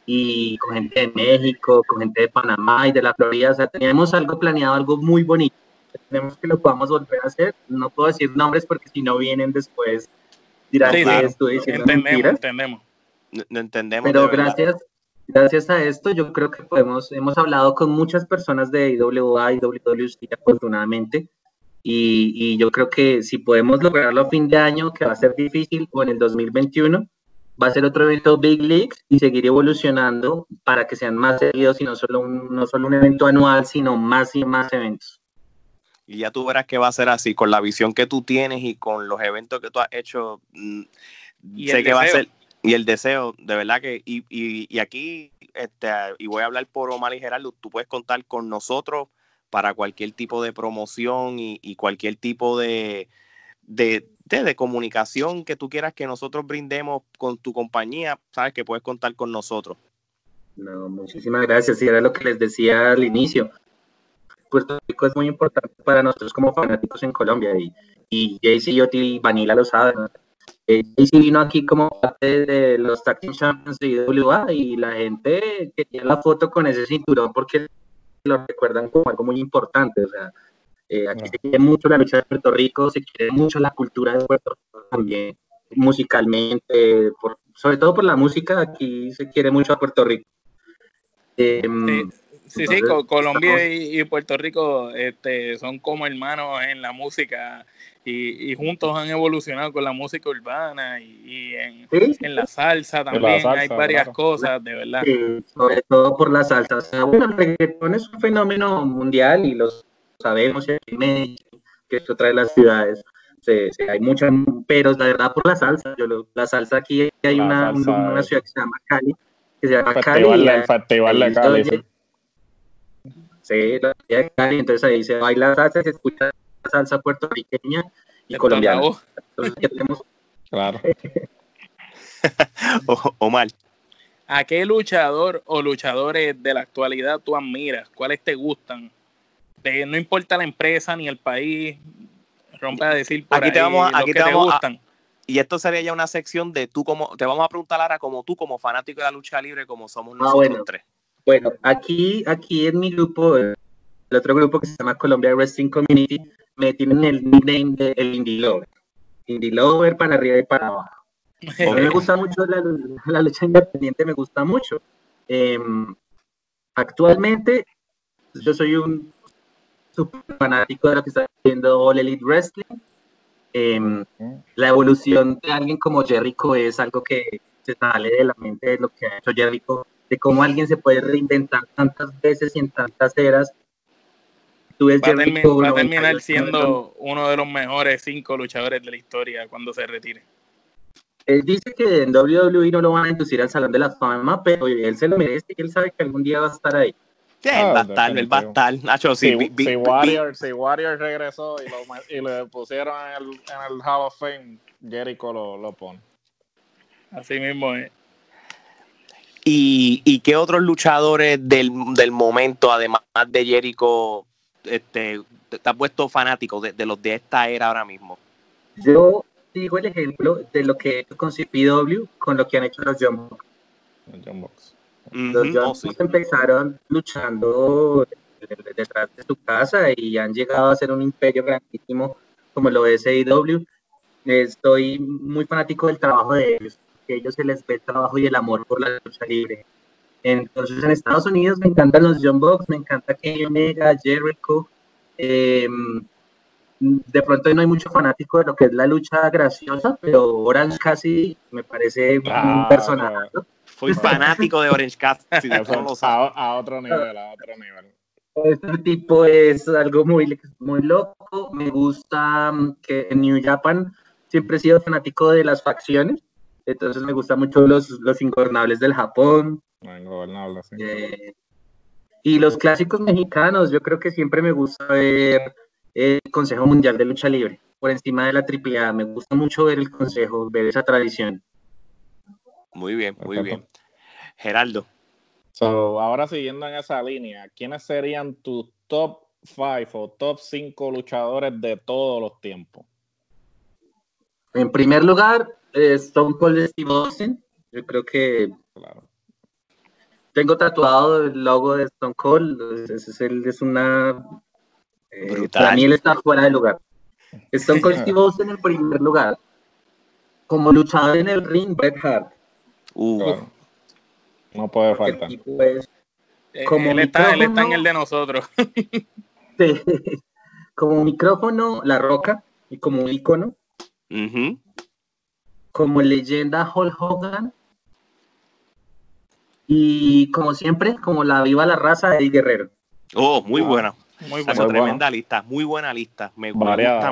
y con gente de México, con gente de Panamá y de la Florida. O sea, teníamos algo planeado, algo muy bonito. Tenemos que lo podamos volver a hacer. No puedo decir nombres porque si no vienen después dirán que estoy diciendo entendemos, Entendemos. No, entendemos. Pero gracias, gracias a esto yo creo que podemos, hemos hablado con muchas personas de IWA y WWC afortunadamente. Y, y yo creo que si podemos lograrlo a fin de año, que va a ser difícil, o en el 2021, va a ser otro evento Big Leagues y seguir evolucionando para que sean más seguidos y no solo un, no solo un evento anual, sino más y más eventos. Y ya tú verás que va a ser así, con la visión que tú tienes y con los eventos que tú has hecho, mm, ¿Y sé que va a ser, y el deseo, de verdad que, y, y, aquí, este, y voy a hablar por Omar y Gerardo, tú puedes contar con nosotros para cualquier tipo de promoción y, y cualquier tipo de, de, de, comunicación que tú quieras que nosotros brindemos con tu compañía, sabes que puedes contar con nosotros. No, muchísimas gracias. Y era lo que les decía al inicio. Puerto Rico es muy importante para nosotros como fanáticos en Colombia y, y JC y Vanilla lo saben. Eh, JC vino aquí como parte de los Tag Champions de IWA y la gente que tiene la foto con ese cinturón porque lo recuerdan como algo muy importante. O sea, eh, aquí se quiere mucho la lucha de Puerto Rico, se quiere mucho la cultura de Puerto Rico también, musicalmente, por, sobre todo por la música, aquí se quiere mucho a Puerto Rico. Em, sí, sí, Colombia y, Puerto Rico este, son como hermanos en la música y, juntos han evolucionado con la música urbana y, en, en, la salsa también hay varias cosas, de verdad. sobre todo por la salsa. O sea, bueno, el reggaetón es un fenómeno mundial y los sabemos que es otra de las ciudades. hay muchas peros, la verdad, por la salsa. Yo la salsa aquí hay una, una, ciudad que se llama Cali, que se llama Cali. El festival de Cali. Sí. la de Cali, entonces ahí se baila salsa, se escucha salsa puertorriqueña y colombiana. tenemos... Claro. o, mal. ¿A qué luchador o luchadores de la actualidad tú admiras? ¿Cuáles te gustan? no importa la empresa ni el país, rompe a decir por aquí te vamos, aquí te, gustan. y esto sería ya una sección de tú como, te vamos a preguntar ahora como tú como fanático de la lucha libre, como somos ah, nosotros bueno. tres. Bueno, aquí, aquí en mi grupo, el otro grupo que se llama Colombia Wrestling Community, me tienen el nickname de el Indie Lover. Indie Lover para arriba y para abajo. A mí me gusta mucho la, lucha independiente, me gusta mucho. Em, actualmente, yo soy un súper fanático de lo que está haciendo All Elite Wrestling. Em, la evolución de alguien como Jericho es algo que se sale de la mente de lo que ha hecho Jericho, de cómo alguien se puede reinventar tantas veces y en tantas eras. Tú ves va, Jericho, va a terminar siendo uno de los mejores cinco luchadores de la historia cuando se retire. Él dice que en WWE no lo van a inducir al Salón de la Fama, pero él se lo merece y él sabe que algún día va a estar ahí. Sí, ah, va a estar, él va a estar. Nacho, si, Warrior, si Warrior regresó y, lo, y le pusieron en el, en el Hall of Fame, Jericho lo, lo pone. Así mismo es. ¿Y, ¿Y, qué otros luchadores del, del, momento, además de Jericho, este, te has puesto fanático de, de, los de esta era ahora mismo? Yo digo el ejemplo de lo que he hecho con CPW, con lo que han hecho los John Box. Los John Box. Los empezaron luchando detrás de su casa y han llegado a ser un imperio grandísimo como lo es AEW. Estoy muy fanático del trabajo de ellos, que ellos se les ve el trabajo y el amor por la lucha libre. Entonces en Estados Unidos me encantan los John Box, me encanta Kenny Omega, Jericho. Em, de pronto no hay mucho fanático de lo que es la lucha graciosa, pero Orange casi me parece un personaje. Fui fanático de Orange Cassidy. a, otro nivel, a otro nivel. Este tipo es algo muy, muy loco. Me gusta mm, que en New Japan siempre he sido fanático de las facciones. Entonces me gustan mucho los, los ingobernables del Japón. Ingobernables, sí. Eh, y los clásicos mexicanos, yo creo que siempre me gusta ver el Consejo Mundial de Lucha Libre por encima de la AAA. Me gusta mucho ver el Consejo, ver esa tradición. Muy bien, muy bien. Geraldo. So, ahora siguiendo en esa línea, ¿quiénes serían tus top 5 o top 5 luchadores de todos los tiempos? En primer lugar, eh, Stone Cold Steve Austin. Yo creo que tengo tatuado el logo de Stone Cold. Es, es, es una. Eh, para mí él está fuera de lugar. Stone Cold Steve Austin en primer lugar. Como luchador en el ring, Bret Hart. Uh, no puede faltar. Eh, como él, está, él está en el de nosotros. como micrófono, La Roca, y como icono. Como leyenda, Hulk Hogan. Y como siempre, como la viva la raza, Eddie Guerrero. Oh, muy buena. Muy buena. tremenda lista, muy buena lista. Me gusta,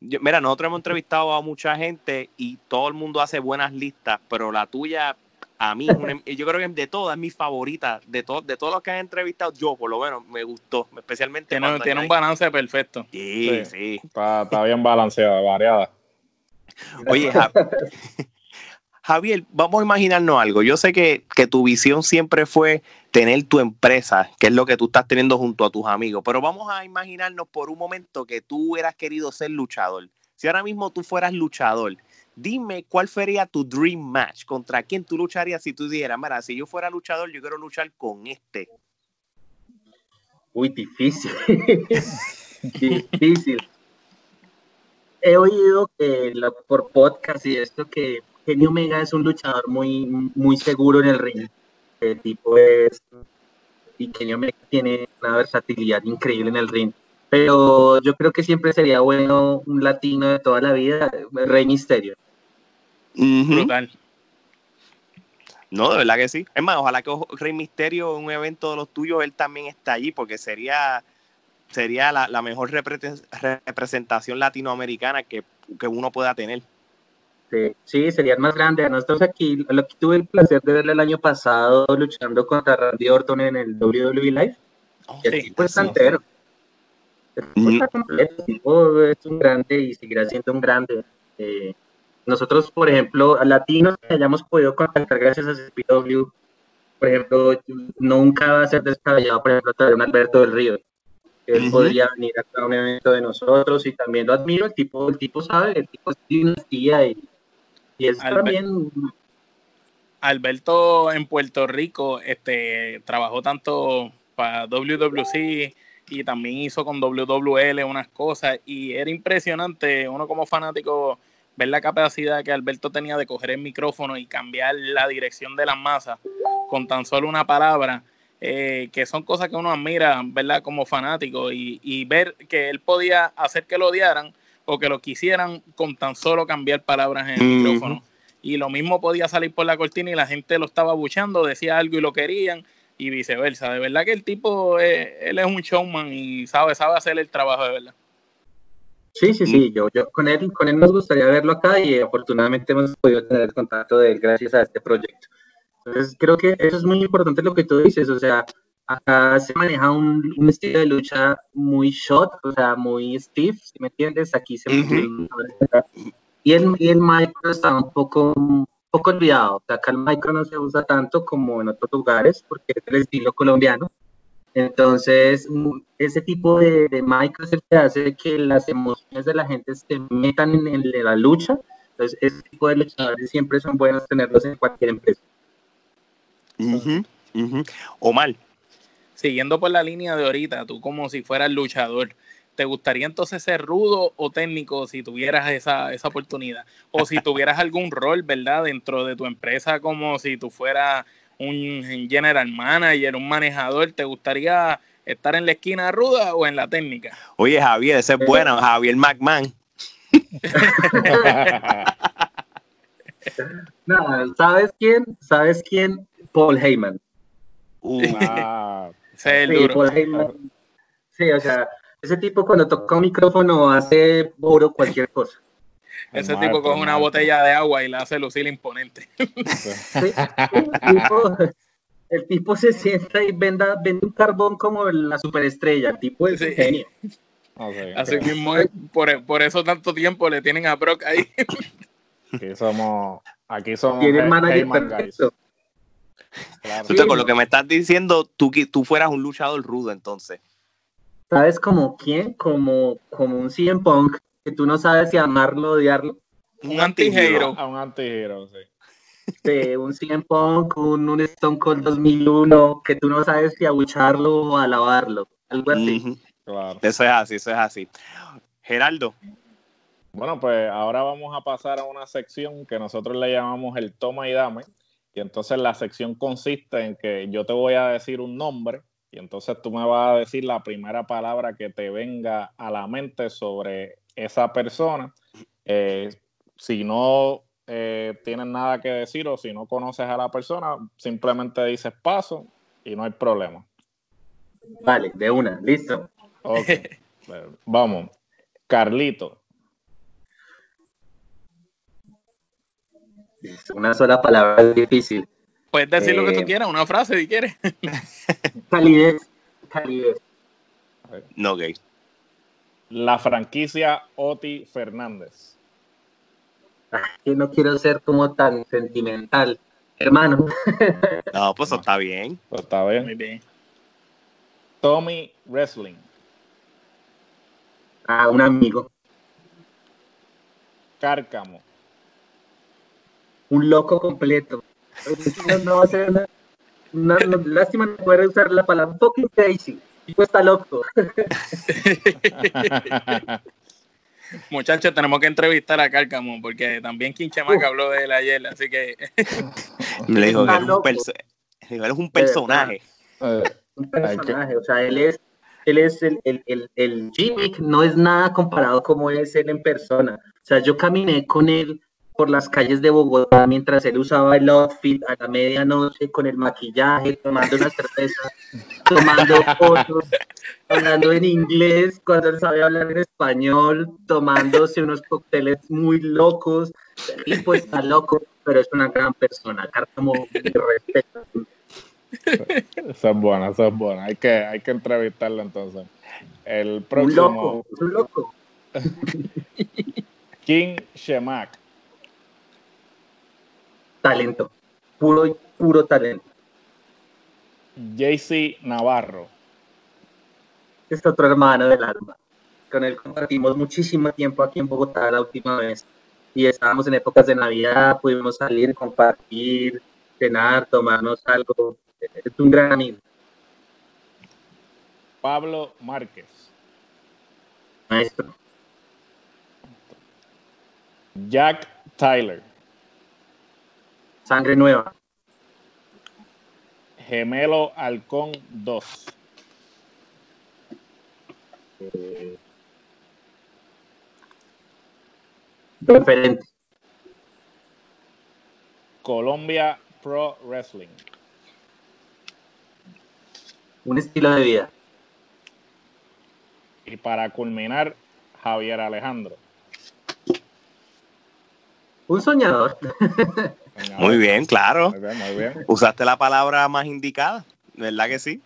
mira, nosotros hemos entrevistado a mucha gente y todo el mundo hace buenas listas, pero la tuya a mí, yo creo que de todas es mi favorita. De, to, de todos los que han entrevistado, yo por lo menos me gustó. Especialmente. Tiene, tiene un balance perfecto. Sí, sí. Está, bien balanceada, variada. Oye, Javier, vamos a imaginarnos algo. Yo sé que, que, tu visión siempre fue tener tu empresa, que es lo que tú estás teniendo junto a tus amigos, pero vamos a imaginarnos por un momento que tú hubieras querido ser luchador. Si ahora mismo tú fueras luchador, Dime cuál sería tu dream match, contra quién tú lucharías si tú dijeras, mira, si yo fuera luchador, yo quiero luchar con este. Uy, difícil. difícil. He oído que por podcast y esto que Kenny Omega es un luchador muy, muy seguro en el ring. El tipo es. Y Kenny Omega tiene una versatilidad increíble en el ring pero yo creo que siempre sería bueno un latino de toda la vida, Rey Misterio. Brutal. No, de verdad que sí. Es más, ojalá que Rey Misterio en un evento de los tuyos, él también está allí, porque sería, sería la, mejor representación latinoamericana que, uno pueda tener. Sí, sí, sería el más grande. Nosotros aquí, lo que tuve el placer de verle el año pasado luchando contra Randy Orton en el WWE Live. Oh, sí, el tipo entero. está completo, el tipo es un grande y seguirá siendo un grande. Eh, nosotros, por ejemplo, latinos que hayamos podido contactar gracias a CPW, por ejemplo, nunca va a ser descabellado, por ejemplo, traer un Alberto del Río. Él podría venir a un evento de nosotros y también lo admiro, el tipo, el tipo sabe, el tipo es dinastía y, y es también... Alberto en Puerto Rico este, trabajó tanto para WWC y también hizo con WWL unas cosas y era impresionante, uno como fanático ver la capacidad que Alberto tenía de coger el micrófono y cambiar la dirección de las masas con tan solo una palabra, eh, que son cosas que uno admira, ¿verdad? Como fanático y, ver que él podía hacer que lo odiaran o que lo quisieran con tan solo cambiar palabras en el micrófono. Y lo mismo podía salir por la cortina y la gente lo estaba buchando, decía algo y lo querían y viceversa. De verdad que el tipo, eh, él es un showman y sabe, sabe hacer el trabajo de verdad. Sí, sí, sí, yo, yo con él, con él nos gustaría verlo acá y afortunadamente hemos podido tener el contacto de él gracias a este proyecto. Entonces creo que eso es muy importante lo que tú dices, o sea, acá se maneja un, un estilo de lucha muy shot, o sea, muy stiff, si me entiendes, aquí se y el, y el micro está un poco, un poco olvidado, o sea, acá el micro no se usa tanto como en otros lugares porque es el estilo colombiano, entonces, ese tipo de, de micros es el que hace que las emociones de la gente se metan en, la lucha. Entonces, ese tipo de luchadores siempre son buenos tenerlos en cualquier empresa. O mal. Siguiendo por la línea de ahorita, tú como si fueras luchador, ¿te gustaría entonces ser rudo o técnico si tuvieras esa, esa oportunidad? O si tuvieras algún rol, ¿verdad? Dentro de tu empresa, como si tú fueras un general manager, un manejador, ¿te gustaría estar en la esquina ruda o en la técnica? Oye, Javier, ese es bueno, Javier McMahon. no, ¿sabes quién? ¿Sabes quién? Paul Heyman. Uh, ah, sí, Paul Heyman. Sí, o sea, ese tipo cuando toca un micrófono hace oro cualquier cosa. Ese tipo coge una botella de agua y la hace lucir imponente. el, tipo, se sienta y venda, vende un carbón como la superestrella. El tipo es genio. Así mismo por, por, eso tanto tiempo le tienen a Brock ahí. Aquí somos, aquí somos Tienen manager perfecto. Claro. con lo que me estás diciendo, tú, tú fueras un luchador rudo entonces. ¿Sabes como quién? Como, como un CM Punk que tú no sabes si amarlo o odiarlo. Un anti-hero. A un anti sí. de un CM Punk, un, un Stone Cold 2001, que tú no sabes si abucharlo o alabarlo, algo así. claro. Eso es así, eso es así. Geraldo. Bueno, pues ahora vamos a pasar a una sección que nosotros le llamamos el toma y dame. Y entonces la sección consiste en que yo te voy a decir un nombre y entonces tú me vas a decir la primera palabra que te venga a la mente sobre esa persona. Eh, si no eh, tienes nada que decir o si no conoces a la persona, simplemente dices paso y no hay problema. Vale, de una, listo. Ok, vamos. Carlito. Una sola palabra es difícil. Puedes decir lo que tú eh, quieras, una frase si quieres. calidez. Calidez. No gay. La franquicia Oti Fernández. Yo no quiero ser como tan sentimental, hermano. No, pues está bien. Pues está bien. Muy bien. Tommy Wrestling. Ah, un amigo. Cárcamo. Un loco completo. No, va a ser una, lástima no poder usar la palabra fucking crazy. Tipo está loco. Muchachos, tenemos que entrevistar a Cárcamo porque también que habló de él ayer, así que. Le dijo que es un, personaje. un personaje, o sea, él es él es el, el, el, el gimmick, no es nada comparado como es él en persona. O sea, yo caminé con él por las calles de Bogotá mientras él usaba el outfit a la medianoche con el maquillaje, tomando una cerveza, tomando fotos, hablando en inglés cuando él sabe hablar en español, tomándose unos cócteles muy locos. El tipo está loco, pero es una gran persona. Cárcamo respeto. Esa es buena, esa es buena. Hay que, hay que entrevistarlo entonces. El próximo. Un loco, un loco. King Shemak. Talento. Puro, puro talento. JC Navarro. Es otro hermano del alma. Con él compartimos muchísimo tiempo aquí en Bogotá la última vez. Y estábamos en épocas de Navidad, pudimos salir, compartir, cenar, tomarnos algo es un gran amigo. Pablo Márquez. Maestro. Jack Tyler. Sangre nueva. Gemelo Halcón 2. Referente. Colombia Pro Wrestling un estilo de vida. Y para culminar, Javier Alejandro. Un soñador. Muy bien, claro. Muy bien, Usaste la palabra más indicada, ¿verdad que sí?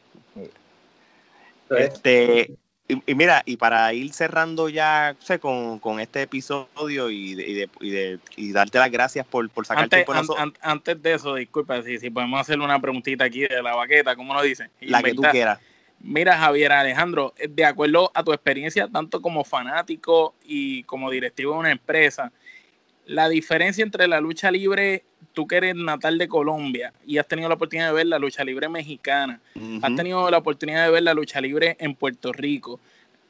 Este, y, mira, y para ir cerrando ya sé, con, este episodio y, de, y, darte las gracias por, por sacar antes, tiempo antes de eso, disculpa, si, si podemos hacer una preguntita aquí de la baqueta, ¿cómo lo dicen? La que tú quieras. Mira, Javier Alejandro, de acuerdo a tu experiencia, tanto como fanático y como directivo de una empresa, la diferencia entre la lucha libre, tú que eres natal de Colombia y has tenido la oportunidad de ver la lucha libre mexicana, has tenido la oportunidad de ver la lucha libre en Puerto Rico.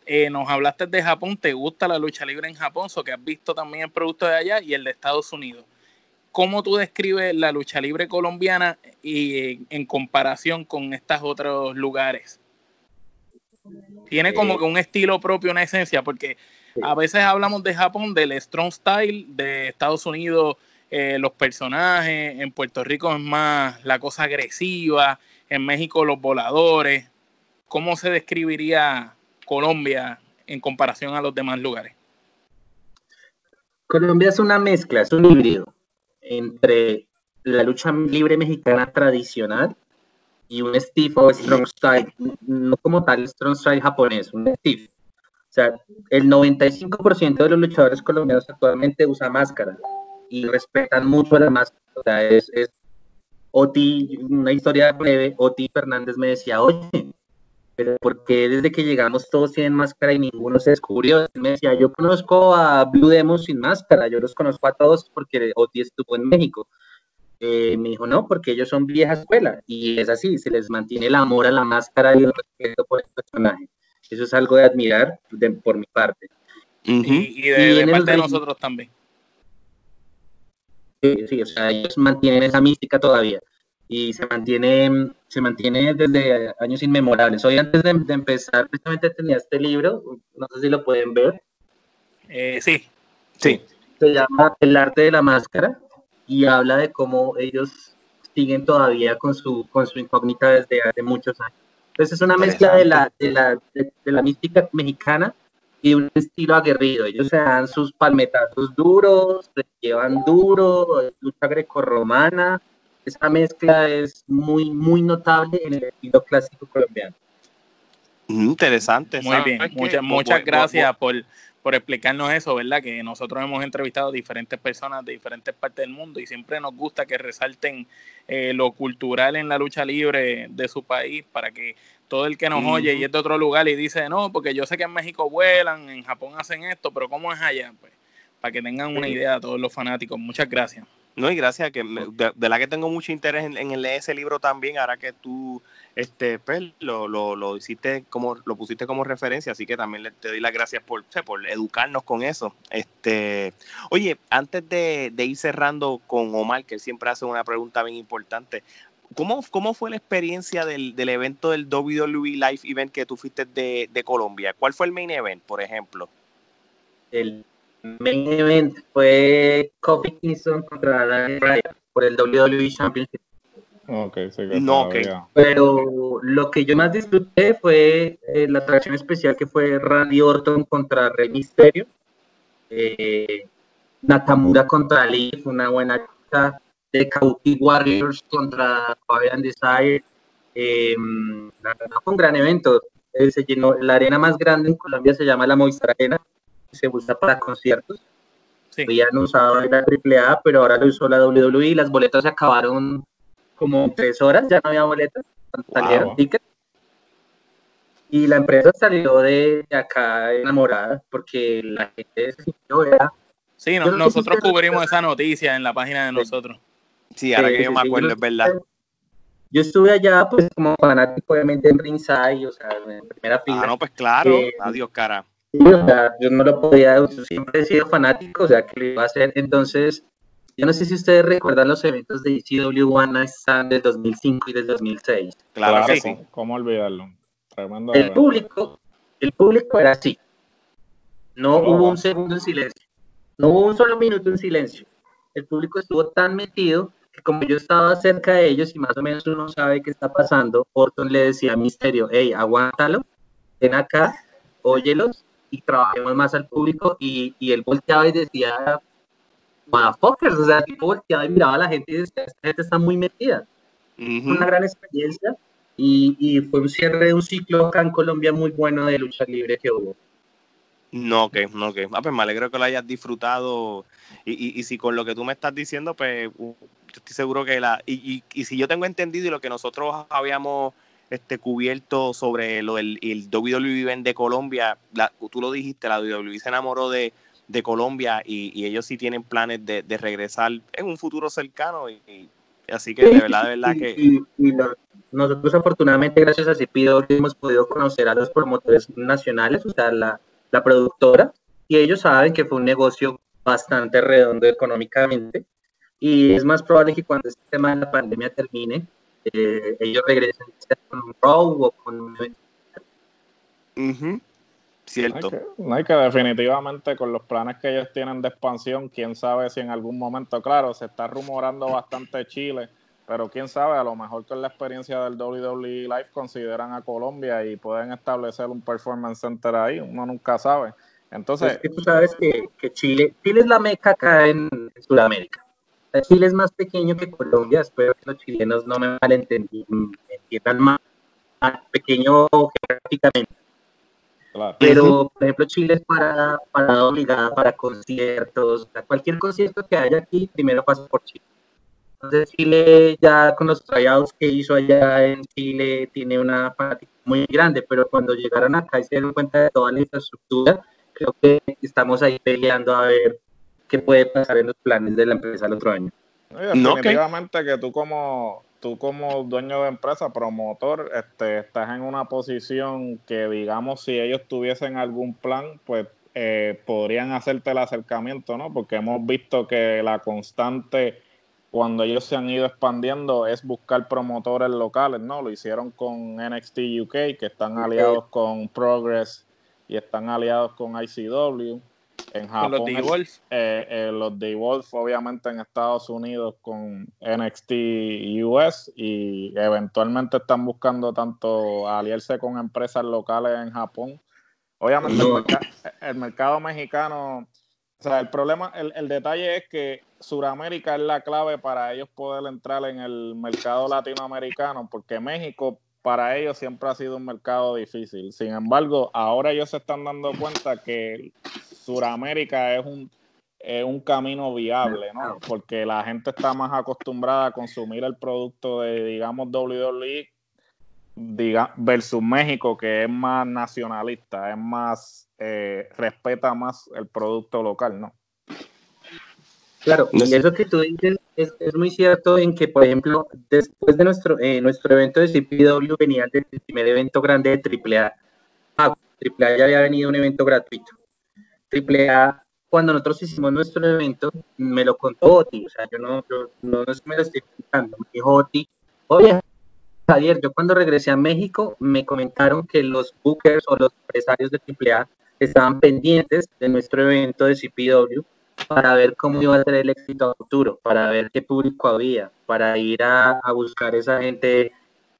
Eh, nos hablaste de Japón, ¿te gusta la lucha libre en Japón? O que has visto también el producto de allá y el de Estados Unidos. ¿Cómo tú describes la lucha libre colombiana y en comparación con estos otros lugares? Tiene como eh, que un estilo propio, una esencia, porque a veces hablamos de Japón, del strong style, de Estados Unidos, eh, los personajes, en Puerto Rico es más la cosa agresiva, en México los voladores. ¿Cómo se describiría Colombia en comparación a los demás lugares? Colombia es una mezcla, es un híbrido entre la lucha libre mexicana tradicional y un stiff o strong style, no como tal strong style japonés, un stiff. El 95% de los luchadores colombianos actualmente usa máscara y respetan mucho la máscara. O sea, es, Oti, una historia breve, Oti Fernández me decía, oye, pero porque desde que llegamos todos tienen máscara y ninguno se descubrió? Me decía, yo conozco a Blue Demon sin máscara, yo los conozco a todos porque Oti estuvo en México. Eh, me dijo, no, porque ellos son vieja escuela. Y es así, se les mantiene el amor a la máscara y el respeto por el personaje. Eso es algo de admirar por mi parte. Y, de, parte de nosotros también. Sí, sí, o sea, ellos mantienen esa mística todavía y se mantiene, se mantiene desde años inmemorables. Hoy antes de, empezar, precisamente tenía este libro, no sé si lo pueden ver. Eh, sí. Sí. Se llama El arte de la máscara y habla de cómo ellos siguen todavía con su, con su incógnita desde hace muchos años. Entonces es una mezcla de la, de la, de, la mística mexicana y un estilo aguerrido. Ellos se dan sus palmetazos duros, se llevan duro, lucha grecorromana, esa mezcla es muy, muy notable en el estilo clásico colombiano. Interesante. Muy bien, muchas, muchas gracias por, por explicarnos eso, ¿verdad? Que nosotros hemos entrevistado a diferentes personas de diferentes partes del mundo y siempre nos gusta que resalten eh, lo cultural en la lucha libre de su país para que todo el que nos oye y es de otro lugar y dice, no, porque yo sé que en México vuelan, en Japón hacen esto, pero ¿cómo es allá? Pues para que tengan una idea a todos los fanáticos. Muchas gracias. No, y gracias, que de, la que tengo mucho interés en, en, leer ese libro también, ahora que tú este, pues, lo, lo, lo, hiciste como, lo pusiste como referencia, así que también te doy las gracias por, por educarnos con eso. Este, oye, antes de, ir cerrando con Omar, que siempre hace una pregunta bien importante, ¿cómo, cómo fue la experiencia del, del evento del WWE Live Event que tú fuiste de, de Colombia? ¿Cuál fue el main event, por ejemplo? El main event fue Kofi Kingston contra Bryan por el WWE Championship. Okay, no, okay. Pero lo que yo más disfruté fue eh, la atracción especial que fue Randy Orton contra Rey Mysterio. Eh, Nakamura contra Lee fue una buena lucha. De Kabuki Warriors contra Fabian Desire. Eh, fue un gran evento. Eh, se llenó, la arena más grande en Colombia se llama la Movistar Arena se usa para conciertos. Sí. No usaba la AAA, pero ahora lo usó la WWE. Las boletas se acabaron como tres horas, ya no había boletas. Salieron tickets. Y la empresa salió de acá enamorada porque la gente se sintió, Sí, nosotros cubrimos esa noticia en la página de nosotros. Sí, ahora que yo me acuerdo, es verdad. Yo estuve allá, pues, como fanático, obviamente, en ringside, o sea, en primera fila. Ah, no, pues claro. Eh, Adiós, cara yo no lo podía, siempre he sido fanático, o sea, que lo iba a hacer. Entonces, yo no sé si ustedes recuerdan los eventos de ECW One Night Stand del 2005 y del 2006. Claro, que sí. ¿Cómo olvidarlo? el público, el público era así. No hubo un segundo en silencio. No hubo un solo minuto en silencio. El público estuvo tan metido que como yo estaba cerca de ellos y más o menos uno sabe qué está pasando, Orton le decía a Misterio, hey, aguántalo, ven acá, óyelos y trabajemos más al público y, y él volteaba y decía, motherfuckers, o sea, tipo volteaba y miraba a la gente y decía, esta gente está muy metida. Una gran experiencia y, y, fue un cierre de un ciclo acá en Colombia muy bueno de lucha libre que hubo. No, que, no, que. Ah, pues me alegro que lo hayas disfrutado. Y, y, y, si con lo que tú me estás diciendo, pues yo estoy seguro que la. Y, y, si yo tengo entendido y lo que nosotros habíamos este, cubierto sobre lo del el WWE de Colombia. tú lo dijiste, la WWE se enamoró de, Colombia y, ellos sí tienen planes de, regresar en un futuro cercano. Y, así que de verdad, de verdad que. nosotros, afortunadamente, gracias a Cipido, hemos podido conocer a los promotores nacionales, o sea, la, la productora, y ellos saben que fue un negocio bastante redondo económicamente. Y es más probable que cuando este tema de la pandemia termine, eh, ellos regresen con un Raw o con un Cierto. No hay, que, definitivamente con los planes que ellos tienen de expansión, quién sabe si en algún momento, claro, se está rumorando bastante Chile, pero quién sabe, a lo mejor con la experiencia del WWE Live consideran a Colombia y pueden establecer un performance center ahí, uno nunca sabe. Entonces, es que tú sabes que, que Chile, Chile es la meca acá en Sudamérica. Chile es más pequeño que Colombia, espero que los chilenos no me malentiendan más, pequeño geográficamente. Pero, por ejemplo, Chile es para, para obligada para conciertos, cualquier concierto que haya aquí, primero pasa por Chile. Entonces, Chile ya con los trayados que hizo allá en Chile tiene una fanática muy grande, pero cuando llegaron acá y se dieron cuenta de toda la infraestructura, creo que estamos ahí peleando a ver qué puede pasar en los planes de la empresa el otro año. definitivamente que tú como tú como dueño de empresa, promotor, este, estás en una posición que digamos si ellos tuviesen algún plan, pues eh, podrían hacerte el acercamiento, ¿no? Porque hemos visto que la constante cuando ellos se han ido expandiendo es buscar promotores locales, ¿no? Lo hicieron con NXT UK, que están aliados con Progress y están aliados con ICW. En Japón, los D-Wolf. Eh, eh, los D-Wolf, obviamente, en Estados Unidos con NXT US y eventualmente están buscando tanto aliarse con empresas locales en Japón. Obviamente, el, mercado mexicano, o sea, el problema, el, el detalle es que Sudamérica es la clave para ellos poder entrar en el mercado latinoamericano, porque México para ellos siempre ha sido un mercado difícil. Sin embargo, ahora ellos se están dando cuenta que Sudamérica es un, un camino viable, ¿no? Porque la gente está más acostumbrada a consumir el producto de, digamos, WWE diga, versus México, que es más nacionalista, es más, eh, respeta más el producto local, ¿no? Claro, y eso que tú dices es, es, muy cierto en que, por ejemplo, después de nuestro, eh, nuestro evento de CPW venía el primer evento grande de AAA. Ah, AAA ya había venido un evento gratuito. AAA, cuando nosotros hicimos nuestro evento, me lo contó Oti, o sea, yo no, no, me lo estoy contando, me dijo Oti, oye, Javier, yo cuando regresé a México me comentaron que los bookers o los empresarios de AAA estaban pendientes de nuestro evento de CPW para ver cómo iba a ser el éxito futuro, para ver qué público había, para ir a, buscar esa gente,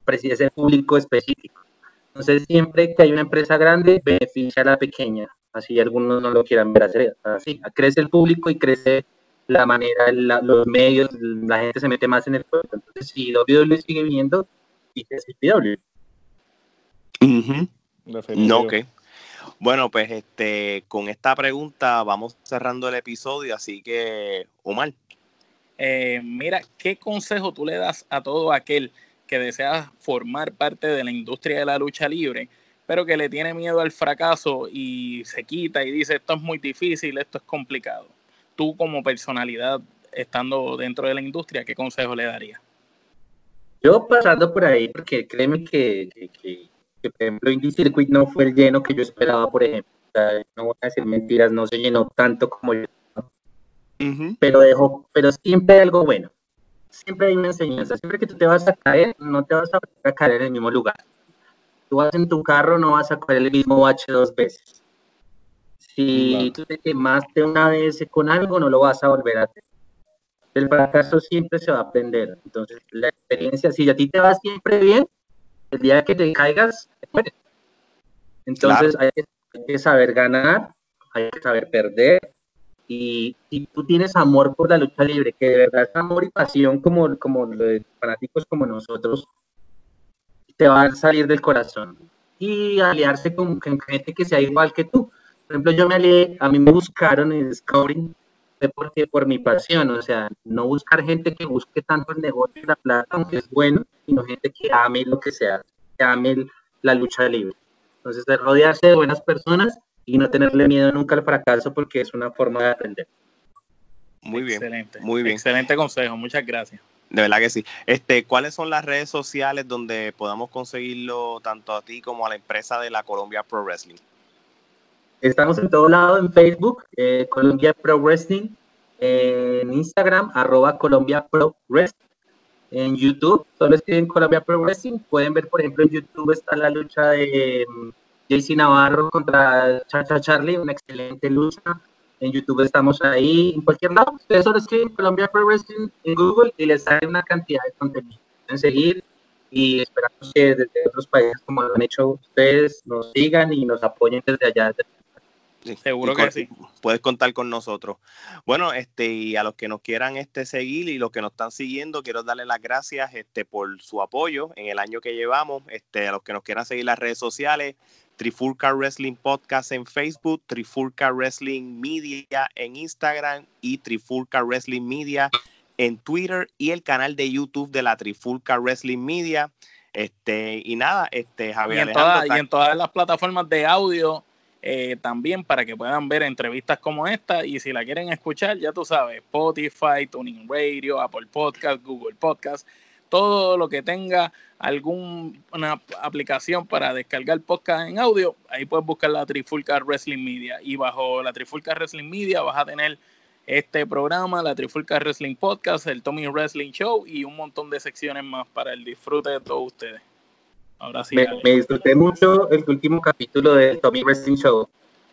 ese público específico. Entonces, siempre que hay una empresa grande, beneficia a la pequeña, así algunos no lo quieran ver hacer así. Crece el público y crece la manera, los medios, la gente se mete más en el juego. Entonces, si WWE sigue viendo, dice CPW. No, ok. Bueno, pues este, con esta pregunta vamos cerrando el episodio, así que, Omar. Eh, mira, ¿qué consejo tú le das a todo aquel que desea formar parte de la industria de la lucha libre, pero que le tiene miedo al fracaso y se quita y dice, esto es muy difícil, esto es complicado? Tú como personalidad, estando dentro de la industria, ¿qué consejo le darías? Yo pasando por ahí, porque créeme que que por ejemplo Indie Circuit no fue el lleno que yo esperaba, por ejemplo. no voy a decir mentiras, no se llenó tanto como yo. Pero dejó, pero siempre hay algo bueno. Siempre hay una enseñanza. Siempre que tú te vas a caer, no te vas a caer en el mismo lugar. Tú vas en tu carro, no vas a caer el mismo bache dos veces. Si tú te quemaste una vez con algo, no lo vas a volver a hacer. El fracaso siempre se va a aprender. Entonces, la experiencia, si a ti te va siempre bien, el día que te caigas, te Entonces hay, que, saber ganar, hay que saber perder. Y si tú tienes amor por la lucha libre, que de verdad es amor y pasión como, como los fanáticos como nosotros, te va a salir del corazón. Y aliarse con, gente que sea igual que tú. Por ejemplo, yo me alié, a mí me buscaron en Scouting porque por mi pasión, o sea, no buscar gente que busque tanto el negocio y la plata, aunque es bueno, sino gente que ame lo que sea, que ame la lucha libre. Entonces, de rodearse de buenas personas y no tenerle miedo nunca al fracaso porque es una forma de aprender. Muy bien, excelente, muy bien. Excelente consejo, muchas gracias. De verdad que sí. Este, ¿cuáles son las redes sociales donde podamos conseguirlo tanto a ti como a la empresa de la Colombia Pro Wrestling? Estamos en todo lado, en Facebook, eh, Colombia Pro Wrestling, en Instagram, arroba Colombia Pro Wrestling, en YouTube, solo escriben Colombia Pro Wrestling, pueden ver, por ejemplo, en YouTube está la lucha de um, JC Navarro contra Chacha Charlie, una excelente lucha, en YouTube estamos ahí, en cualquier lado, ustedes solo escriben Colombia Pro Wrestling en Google y les sale una cantidad de contenido. Pueden seguir y esperamos que desde otros países, como lo han hecho ustedes, nos sigan y nos apoyen desde allá, Seguro que sí. Puedes contar con nosotros. Bueno, este, y a los que nos quieran este, seguir y los que nos están siguiendo, quiero darle las gracias este, por su apoyo en el año que llevamos. Este, a los que nos quieran seguir las redes sociales, Trifulca Wrestling Podcast en Facebook, Trifulca Wrestling Media en Instagram y Trifulca Wrestling Media en Twitter y el canal de YouTube de la Trifulca Wrestling Media. Este, y nada, este, Javier. y en todas las plataformas de audio eh, también para que puedan ver entrevistas como esta y si la quieren escuchar, ya tú sabes, Spotify, Tuning Radio, Apple Podcast, Google Podcast, todo lo que tenga alguna aplicación para descargar podcast en audio, ahí puedes buscar la Trifulca Wrestling Media y bajo la Trifulca Wrestling Media vas a tener este programa, la Trifulca Wrestling Podcast, el Tommy Wrestling Show y un montón de secciones más para el disfrute de todos ustedes. Ahora sí. Me, disfruté mucho el último capítulo del Tommy Wrestling Show.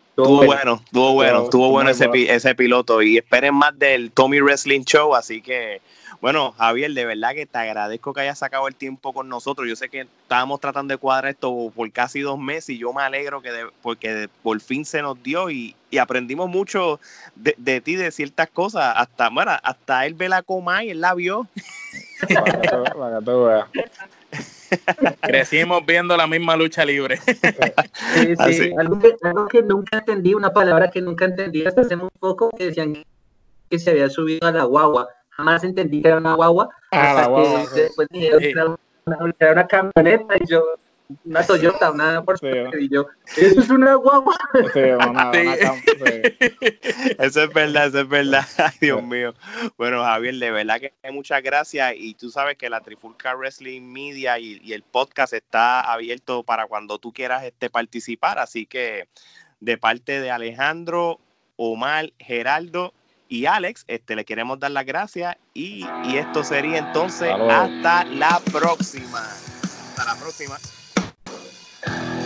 Estuvo bueno, estuvo bueno, estuvo bueno ese, ese piloto y esperen más del Tommy Wrestling Show, así que bueno, Javier, de verdad que te agradezco que hayas sacado el tiempo con nosotros. Yo sé que estábamos tratando de cuadrar esto por casi dos meses y yo me alegro que porque por fin se nos dio y, aprendimos mucho de, ti, de ciertas cosas. Hasta, bueno, hasta él ve la coma y él la vio. Crecimos viendo la misma lucha libre. Sí, sí. Algo, que, algo, que, nunca entendí, una palabra que nunca entendí hasta hace muy poco, que decían que se había subido a la guagua jamás entendí que era una guagua. Ah, hasta guagua, que después dijeron que era una, era una, camioneta y yo, una Toyota, una Porsche, y yo, eso es una guagua. Sí, una, Eso es verdad, eso es verdad. Ay, Dios mío. Bueno, Javier, de verdad que muchas gracias. Y tú sabes que la Trifulca Wrestling Media y, y el podcast está abierto para cuando tú quieras este, participar. Así que de parte de Alejandro, Omar, Geraldo y Alex, este, le queremos dar las gracias y, y esto sería entonces hasta la próxima. Hasta la próxima. Yeah.